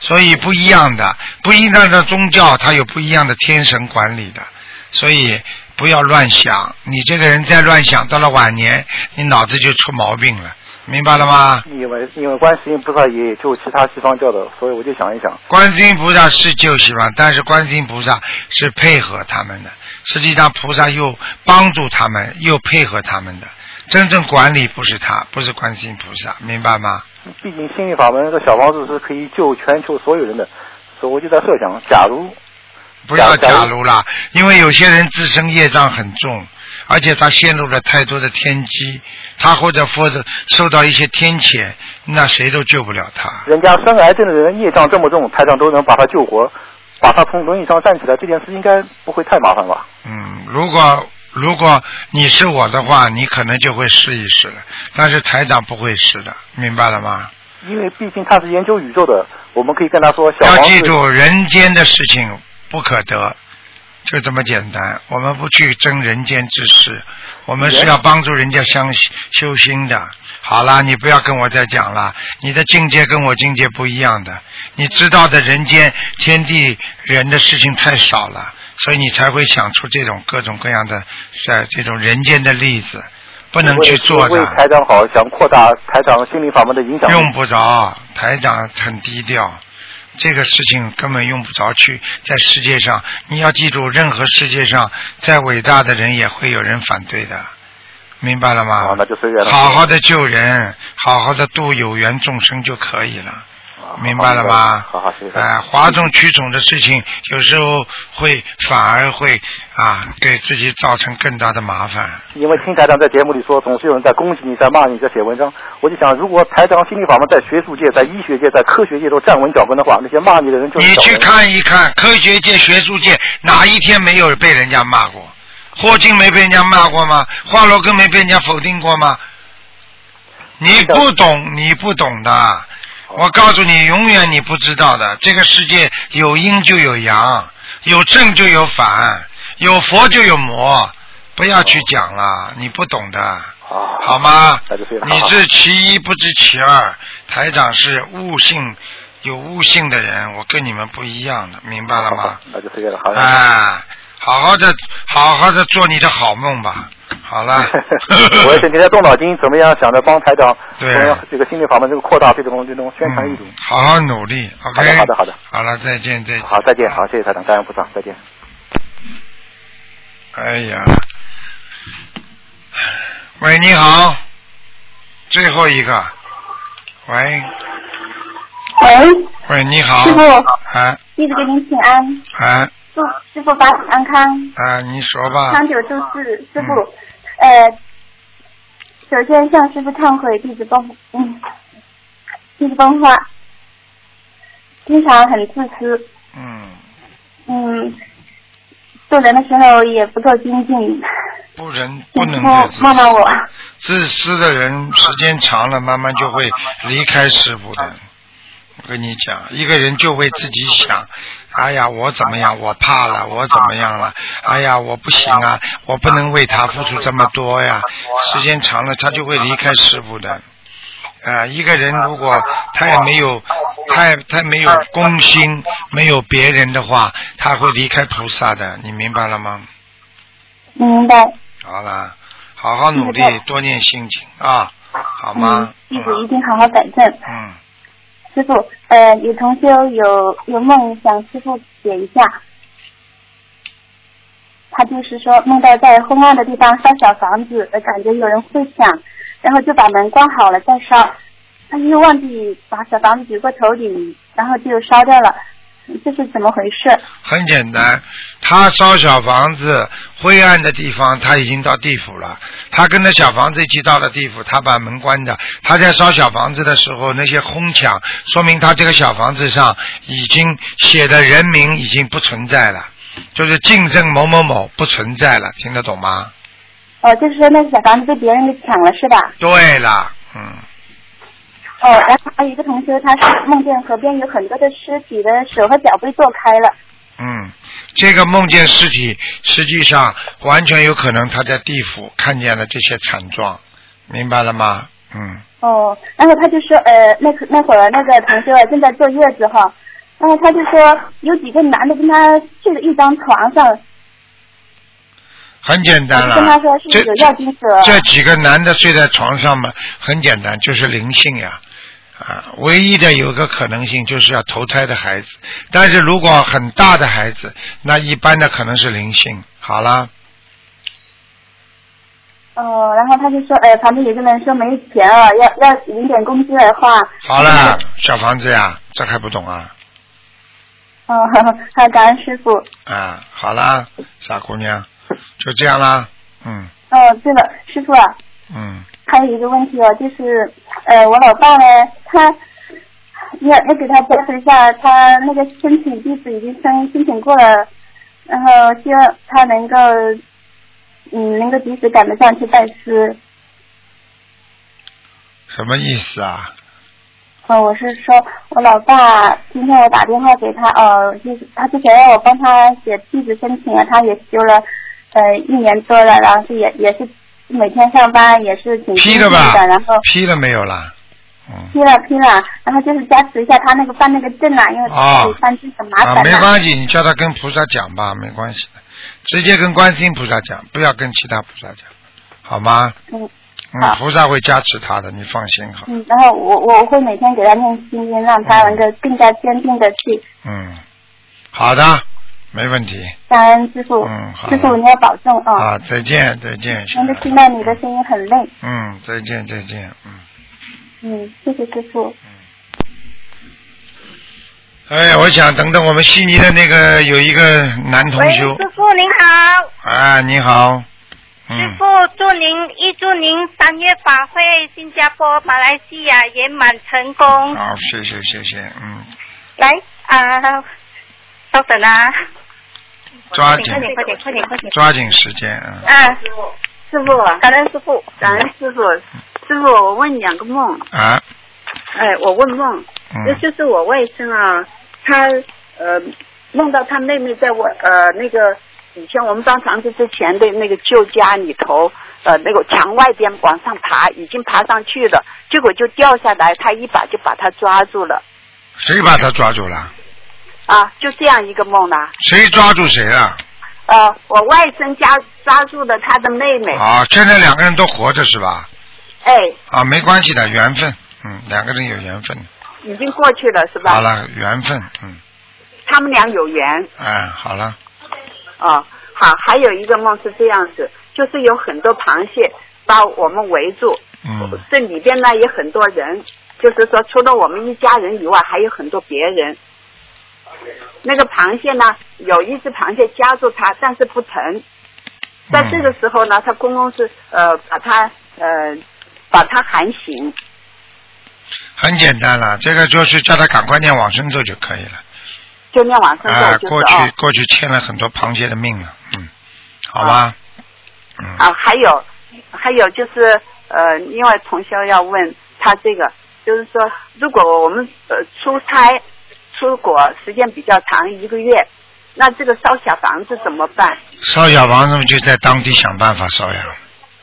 所以不一样的，不一样的宗教，它有不一样的天神管理的，所以不要乱想。你这个人再乱想，到了晚年，你脑子就出毛病了。明白了吗？因为因为观世音菩萨也救其他西方教的，所以我就想一想，观世音菩萨是救西方，但是观世音菩萨是配合他们的，实际上菩萨又帮助他们，又配合他们的。真正管理不是他，不是观世音菩萨，明白吗？毕竟心灵法门的小房子是可以救全球所有人的，所以我就在设想，假如不要假如了，因为有些人自身业障很重，而且他陷入了太多的天机，他或者或者受到一些天谴，那谁都救不了他。人家生癌症的人业障这么重，台长都能把他救活，把他从轮椅上站起来，这件事应该不会太麻烦吧？嗯，如果如果你是我的话，你可能就会试一试了，但是台长不会试的，明白了吗？因为毕竟他是研究宇宙的，我们可以跟他说，小要记住，人间的事情不可得，就这么简单。我们不去争人间之事，我们是要帮助人家相修心的。好啦，你不要跟我再讲了，你的境界跟我境界不一样的，你知道的人间天地人的事情太少了，所以你才会想出这种各种各样的在这种人间的例子，不能去做为的。台长好，想扩大台长心灵法门的影响。用不着，台长很低调，这个事情根本用不着去在世界上。你要记住，任何世界上再伟大的人也会有人反对的，明白了吗？好，那就随缘了。好好的救人，好好的度有缘众生就可以了。明白了吗？好好，谢谢。哎、哗众取宠的事情，有时候会反而会啊，给自己造成更大的麻烦。因为听台长在节目里说，总是有人在攻击你，在骂你，在写文章。我就想，如果台长心理法门在学术界、在医学界、在科学界都站稳脚跟的话，那些骂你的人就是你去看一看，科学界、学术界哪一天没有被人家骂过？霍金没被人家骂过吗？华罗庚没被人家否定过吗？你不懂，你不懂的。我告诉你，永远你不知道的。这个世界有阴就有阳，有正就有反，有佛就有魔。不要去讲了，你不懂的，好吗？你是其一不知其二。台长是悟性有悟性的人，我跟你们不一样的，明白了吗？那就随缘了。好的。啊，好好的，好好的做你的好梦吧。好了，我也是你在动脑筋，怎么样想着帮台长，对这个心理法门这个扩大这种这种宣传力度。好好努力，OK。好的，好的，好的。好了，再见，再见。好，再见，好，谢谢台长，感恩菩萨，再见。哎呀，喂，你好，最后一个，喂，喂，喂，你好，师傅，啊弟子给您请安，啊祝师傅法体安康，啊，你说吧，长久住世。师傅，呃，首先向师傅忏悔，弟子崩，嗯，弟子崩坏，经常很自私，嗯，嗯，做人的时候也不够精进，不能不能骂骂我。自私的人时间长了，慢慢就会离开师傅的。我跟你讲，一个人就为自己想，哎呀，我怎么样？我怕了，我怎么样了？哎呀，我不行啊，我不能为他付出这么多呀。时间长了，他就会离开师傅的。啊、一个人如果他也没有太太没有公心，没有别人的话，他会离开菩萨的。你明白了吗？明白。好了，好好努力，多念心经啊，好吗？嗯，弟子一定好好改正。嗯，师傅，呃，有同修有有梦想师傅解一下。他就是说梦到在昏暗的地方烧小房子，感觉有人会响，然后就把门关好了再烧，他又忘记把小房子举过头顶，然后就烧掉了，这是怎么回事？很简单，他烧小房子，灰暗的地方他已经到地府了。他跟着小房子一起到了地府，他把门关着。他在烧小房子的时候，那些哄抢，说明他这个小房子上已经写的人名已经不存在了，就是竞争某某某不存在了，听得懂吗？哦，就是说那个小房子被别人给抢了是吧？对了，嗯，哦，然后还有一个同学，他是梦见河边有很多的尸体的手和脚被剁开了。嗯，这个梦见尸体，实际上完全有可能他在地府看见了这些惨状，明白了吗？嗯。哦，然后他就说，呃，那那会儿那个同学啊正在坐月子哈，然后他就说有几个男的跟他睡了一张床上，很简单了。我就跟他说是这。这几个男的睡在床上嘛，很简单，就是灵性呀。啊，唯一的有个可能性就是要投胎的孩子，但是如果很大的孩子，那一般的可能是灵性。好了，哦，然后他就说，哎，旁边有个人说没钱了，要要领点工资的话，好了，小房子呀，这还不懂啊？哦，好，感恩师傅。啊，好啦，傻姑娘，就这样啦，嗯哦，对了，师傅啊，嗯，还有一个问题哦，就是呃，我老爸呢，他要要给他解释一下，他那个申请地址已经申申请过了，然后希望他能够嗯能够及时赶得上去拜师。什么意思啊？哦，我是说我老爸今天我打电话给他，哦，就是他之前让我帮他写地址申请啊，他也修了呃一年多了，然后是也也是每天上班也是挺批了吧辛苦的，然后？批了没有啦？批了批了，然后就是加持一下他那个办那个证啊，因为办证很麻啊，烦嘛。没关系，你叫他跟菩萨讲吧，没关系的，直接跟观世音菩萨讲，不要跟其他菩萨讲，好吗？嗯嗯好，菩萨会加持他的，你放心好。嗯，然后我我会每天给他念心经，让他能够更加坚定的去嗯，好的，没问题。感恩师傅。嗯，好师傅你要保重啊！啊，再见，再见，能够听到你的声音很累。嗯，再见，再见，嗯。嗯，谢谢师傅。哎，我想等等我们悉尼的那个有一个男同喂，修师傅您好，啊，你好，师嗯，傅祝您预祝您三月法会新加坡、马来西亚圆满成功。好，谢谢谢谢，嗯，来啊，稍等啊，抓紧。快点快点快点快点。抓紧时间，嗯，啊，师傅，感恩师傅，感恩师傅，师傅，我问两个梦。啊，哎，我问梦，这嗯就是我外甥啊，他呃梦到他妹妹在我呃那个以前我们装房子之前的那个旧家里头，呃那个墙外边往上爬，已经爬上去了，结果就掉下来，他一把就把他抓住了，谁把他抓住了？啊，就这样一个梦呢。谁抓住谁了？呃，我外甥家抓住了他的妹妹，啊，现在两个人都活着是吧？哎，啊，没关系的，缘分，嗯，两个人有缘分。已经过去了是吧？好了，缘分，嗯，他们俩有缘。哎，好了，哦，好，还有一个梦是这样子，就是有很多螃蟹把我们围住，嗯，这里边呢有很多人，就是说除了我们一家人以外，还有很多别人。那个螃蟹呢，有一只螃蟹夹住它，但是不疼。在这个时候呢，他公公是呃把它呃把它喊醒，很简单了，这个就是叫他赶快念往生咒就可以了。就念往生啊，咒，就是过去哦。过去欠了很多螃蟹的命了，嗯，好吧，啊，还有还有就是呃，另外同学要问他这个，就是说，如果我们呃出差出国时间比较长，一个月，那这个烧小房子怎么办？烧小房子就在当地想办法烧呀，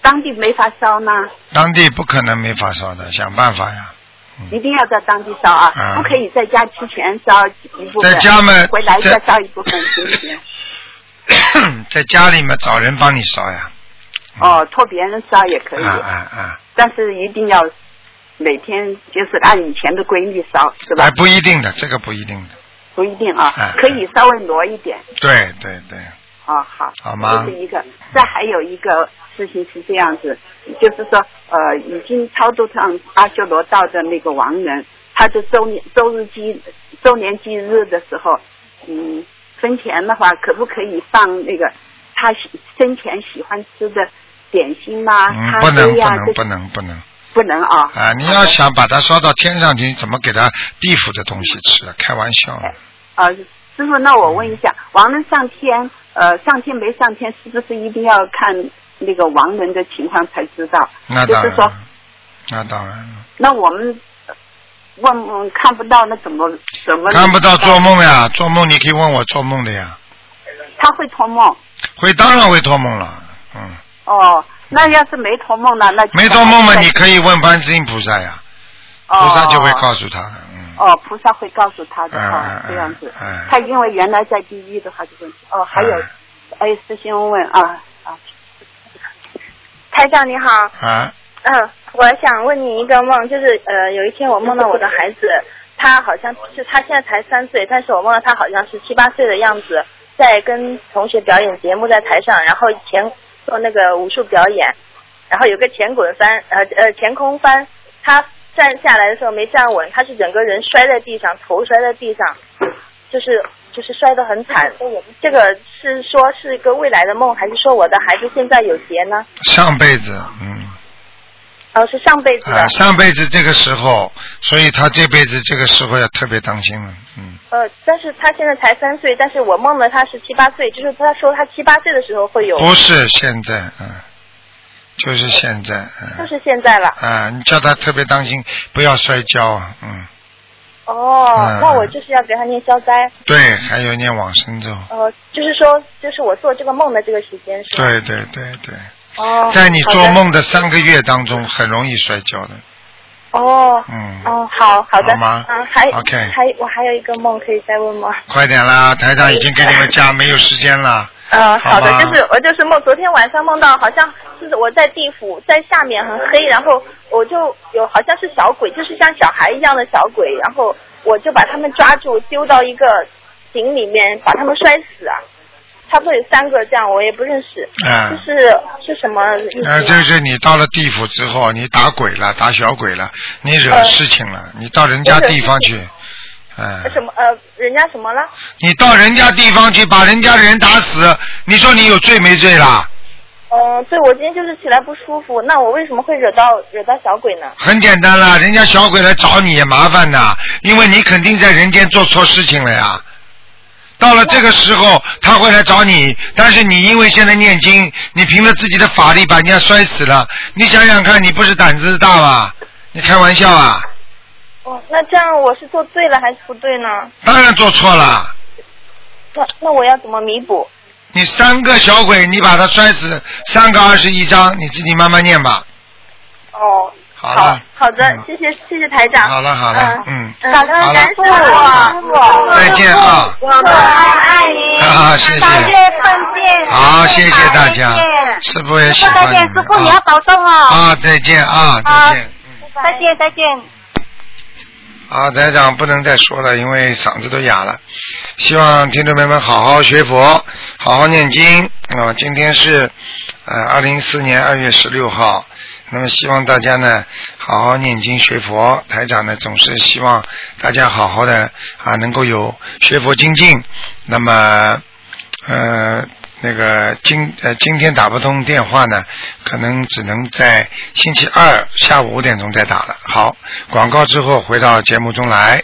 当地没法烧呢，当地不可能没法烧的，想办法呀。一定要在当地烧啊，嗯不可以在家提前烧一部分，在家嘛回来再烧一部分，行不行？在家里面找人帮你烧呀，哦，托别人烧也可以，啊啊啊，但是一定要每天就是按以前的规律烧，是吧？哎，不一定的，这个不一定的，不一定啊，哎可以稍微挪一点。对对对，哦，好，好吗这是一个。再还有一个事情是这样子，就是说，呃，已经超度上阿修罗道的那个亡人，他的周年周日祭周年忌日的时候，嗯，生前的话，可不可以放那个他喜生前喜欢吃的点心啦、嗯，咖啡呀、这不能不能不能不能啊。啊！你要想把它烧到天上去，你怎么给它地府的东西吃啊？开玩笑，啊，师傅，那我问一下，亡人上天，呃，上天没上天，是不是一定要看那个亡人的情况才知道？那当然就是说，那当然了，那我们问看不到，那怎么怎么看不到做梦呀，做梦你可以问我做梦的呀，他会托梦会当然会托梦了，嗯，哦。那要是没托梦呢？那就没托梦嘛，你可以问观世音菩萨呀，哦菩萨就会告诉他的，嗯，哦，菩萨会告诉他的嗯啊，嗯这样子。嗯他因为原来在地狱的话就问题哦，还有，哎，师兄问啊台长你好，啊，嗯，我想问你一个梦，就是呃，有一天我梦到我的孩子，他好像是他现在才三岁，但是我梦到他好像是七八岁的样子，在跟同学表演节目在台上，然后前做那个武术表演，然后有个前滚翻，呃呃前空翻，他站下来的时候没站稳，他是整个人摔在地上，头摔在地上，就是就是摔得很惨。这个是说是一个未来的梦，还是说我的孩子现在有劫呢？上辈子，嗯，哦，是上辈子的。啊，上辈子这个时候，所以他这辈子这个时候要特别当心了，嗯，呃，但是他现在才三岁，但是我梦了他是七八岁，就是他说他七八岁的时候会有，不是现在，嗯，就是现在，嗯，就是现在了。啊，你叫他特别当心，不要摔跤啊，嗯，哦，嗯。那我就是要给他念消灾，对，还有念往生咒，呃，就是说，就是我做这个梦的这个时间是吧？对对对对，哦，在你做梦的三个月当中，很容易摔跤的，哦，嗯，哦，好好的，好吗？嗯，还 OK 还我还有一个梦可以再问吗？快点啦，台长已经给你们加没有时间了，嗯，好的好，就是我就是梦，昨天晚上梦到好像是我在地府，在下面很黑，然后我就有好像是小鬼，就是像小孩一样的小鬼，然后我就把他们抓住，丢到一个井里面，把他们摔死啊。差不多有三个这样，我也不认识，嗯就是是什么意思就是你到了地府之后，你打鬼了，打小鬼了，你惹呃事情了，你到人家地方去，嗯，什么呃，人家什么了？你到人家地方去把人家的人打死，你说你有罪没罪啦？嗯、对，我今天就是起来不舒服，那我为什么会惹到惹到小鬼呢？很简单啦，人家小鬼来找你也麻烦的，因为你肯定在人间做错事情了呀。到了这个时候，他会来找你，但是你因为现在念经，你凭着自己的法力把人家摔死了，你想想看，你不是胆子大吧？你开玩笑啊？哦，那这样我是做对了还是不对呢？当然做错了。那那我要怎么弥补？你三个小鬼，你把他摔死，三个二十一章，你自己慢慢念吧。哦，好了，好的，谢谢谢谢台长。好了好了，嗯，嗯，好的感恩师傅，再见啊我们爱你。啊谢谢三月份见。好，谢谢大家再见，师傅也喜师傅再见，欢你们师傅你要保重哦。啊，再见啊，再见。再见再见。啊，台长不能再说了，因为嗓子都哑了。希望听众朋友们好好学佛，好好念经啊。今天是呃二零一四年二月十六号，那么希望大家呢好好念经学佛。台长呢总是希望大家好好的啊能够有学佛精进。那么呃那个今呃今天打不通电话呢，可能只能在星期二下午五点钟再打了。好，广告之后回到节目中来。